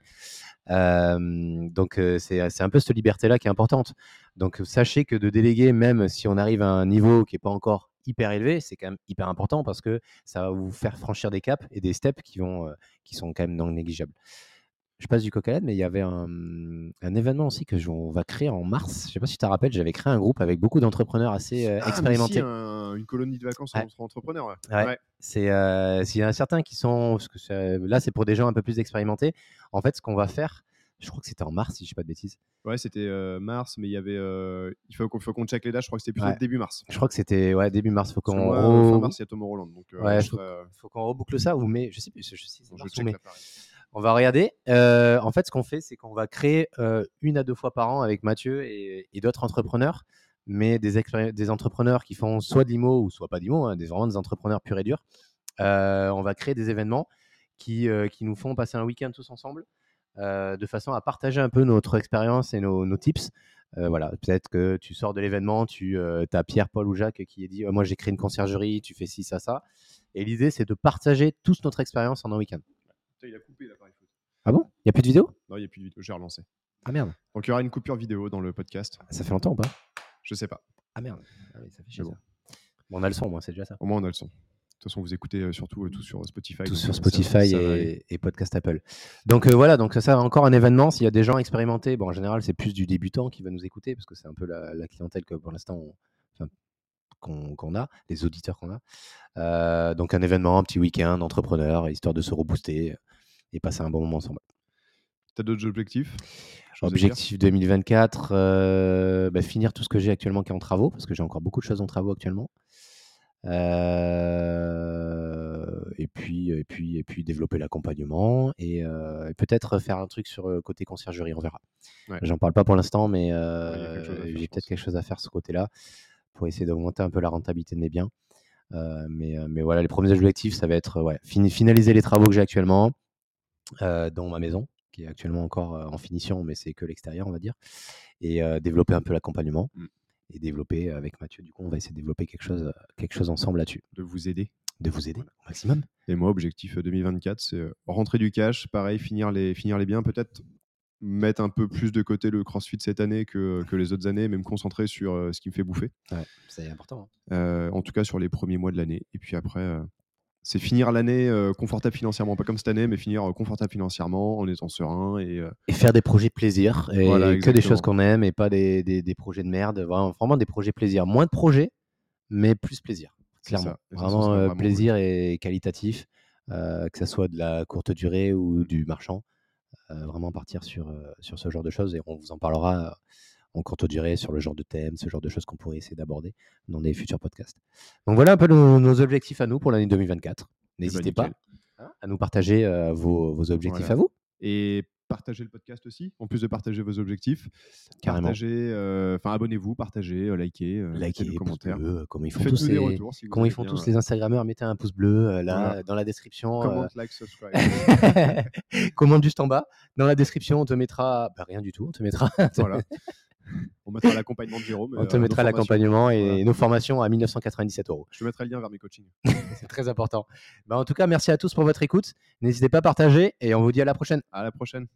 Euh, donc, euh, c'est un peu cette liberté-là qui est importante. Donc, sachez que de déléguer, même si on arrive à un niveau qui n'est pas encore hyper élevé, c'est quand même hyper important parce que ça va vous faire franchir des caps et des steps qui, vont, euh, qui sont quand même non négligeables. Je passe du coq à mais il y avait un, un événement aussi que je- on va créer en mars. Je sais pas si tu te rappelles, j'avais créé un groupe avec beaucoup d'entrepreneurs assez euh, Ah, expérimentés. si, un- une colonie de vacances Ouais. entre entrepreneurs. ouais. Ouais. Ouais. C'est euh, s'il y en a certains qui sont parce que là c'est pour des gens un peu plus expérimentés. En fait, ce qu'on va faire, je crois que c'était en mars si je dis pas de bêtises. Ouais, c'était euh, mars, mais il y avait. euh, il faut qu'on faut qu'on check les dates. Je crois que c'était plutôt début mars. Je crois que c'était ouais début mars. Faut qu'on euh, fin re- mars, il y a Tom Roland. Donc, Ouais, je faut- qu'on reboucle ça ou mais je sais plus. Je, je, sais, c'est je mars check. On va regarder. Euh, en fait, ce qu'on fait, c'est qu'on va créer euh, une à deux fois par an avec Mathieu et, d'autres entrepreneurs, mais des, des entrepreneurs qui font soit de l'IMO ou soit pas d'IMO, hein, des, vraiment des entrepreneurs purs et durs. Euh, on va créer des événements qui, qui nous font passer un week-end tous ensemble, de façon à partager un peu notre expérience et nos, tips. Voilà, peut-être que tu sors de l'événement, tu as Pierre, Paul ou Jacques qui est dit Moi j'ai créé une conciergerie, tu fais ci, ça, ça. Et l'idée, c'est de partager tous notre expérience en un week-end. Putain, il a coupé l'appareil photo. Ah bon? Il n'y a plus de vidéo? Non, il n'y a plus de vidéo. J'ai relancé. Ah merde. Donc il y aura une coupure vidéo dans le podcast. Ça fait longtemps ou pas? Je sais pas. Ah merde. Ah oui, ça fait chier, bon. ça. Bon, on a le son, moi, c'est déjà ça. Au moins, on a le son. De toute façon, vous écoutez euh, surtout euh, tout sur Spotify. Tout sur euh, ça- Spotify ça et, et podcast Apple. Donc euh, voilà, donc ça encore un événement. S'il y a des gens expérimentés, bon, en général, c'est plus du débutant qui va nous écouter parce que c'est un peu la, la clientèle que pour l'instant enfin, qu'on a, les auditeurs qu'on a. Euh, donc un événement, un petit week-end d'entrepreneurs, histoire de se rebooster et passer un bon moment ensemble. T'as d'autres objectifs? Objectif 2024, euh, bah, finir tout ce que j'ai actuellement qui est en travaux, parce que j'ai encore beaucoup de choses en travaux actuellement. Euh, et, puis, et, puis, et puis développer l'accompagnement et, euh, et peut-être faire un truc sur le côté conciergerie, on verra. Ouais. J'en parle pas pour l'instant, mais euh, j'ai peut-être quelque chose à faire sur ce côté-là pour essayer d'augmenter un peu la rentabilité de mes biens. Euh, mais, euh, mais voilà, les premiers objectifs, ça va être ouais, finaliser les travaux que j'ai actuellement euh, dans ma maison, qui est actuellement encore euh, en finition, mais c'est que l'extérieur, on va dire, et euh, développer un peu l'accompagnement. Mm. Et développer avec Mathieu, du coup, on va essayer de développer quelque chose, euh, quelque chose ensemble là-dessus, De vous aider. de vous aider au maximum. Et moi, objectif euh, 2024, c'est euh, rentrer du cash, pareil, finir les, finir les biens, peut-être mettre un peu plus de côté le CrossFit cette année que, que les autres années, mais me concentrer sur euh, ce qui me fait bouffer. Ouais, c'est important. Euh, en tout cas, sur les premiers mois de l'année. Et puis après, euh, c'est finir l'année euh, confortable financièrement. Pas comme cette année, mais finir euh, confortable financièrement en étant serein. Et euh, Et faire des projets plaisir, et Voilà, que des choses qu'on aime, et pas des, des- des projets de merde. Vraiment, vraiment des projets plaisir. Moins de projets, mais plus plaisir. Clairement. ça. Ça, Vraiment, plaisir et qualitatif, que ce soit de la courte durée ou du marchand. Vraiment partir sur, sur ce genre de choses et on vous en parlera courte durée sur le genre de thème, ce genre de choses qu'on pourrait essayer d'aborder dans des futurs podcasts. Donc voilà un peu nos, nos objectifs à nous pour l'année 2024. N'hésitez pas nickel. hein, à nous partager euh, vos, vos objectifs Voilà. à vous. Et partagez le podcast aussi, en plus de partager vos objectifs. Carrément. Partagez, euh, enfin abonnez-vous, partagez, euh, likez, euh, Likez, le pouce commentaire. bleu, euh, comme ils font tous les, retours si comment ils font bien, tous les Instagrammeurs. Mettez un pouce bleu là Voilà. dans la description. Comment, like, subscribe. Commande juste en bas. Dans la description, on te mettra bah, rien du tout. On te mettra, voilà. On mettra l'accompagnement de Jérôme. on te euh, mettra nos formations. l'accompagnement et Voilà. nos formations à 1997 euros. Je te mettrai le lien vers mes coachings. C'est très important. Bah, en tout cas, merci à tous pour votre écoute. N'hésitez pas à partager et on vous dit à la prochaine. À la prochaine.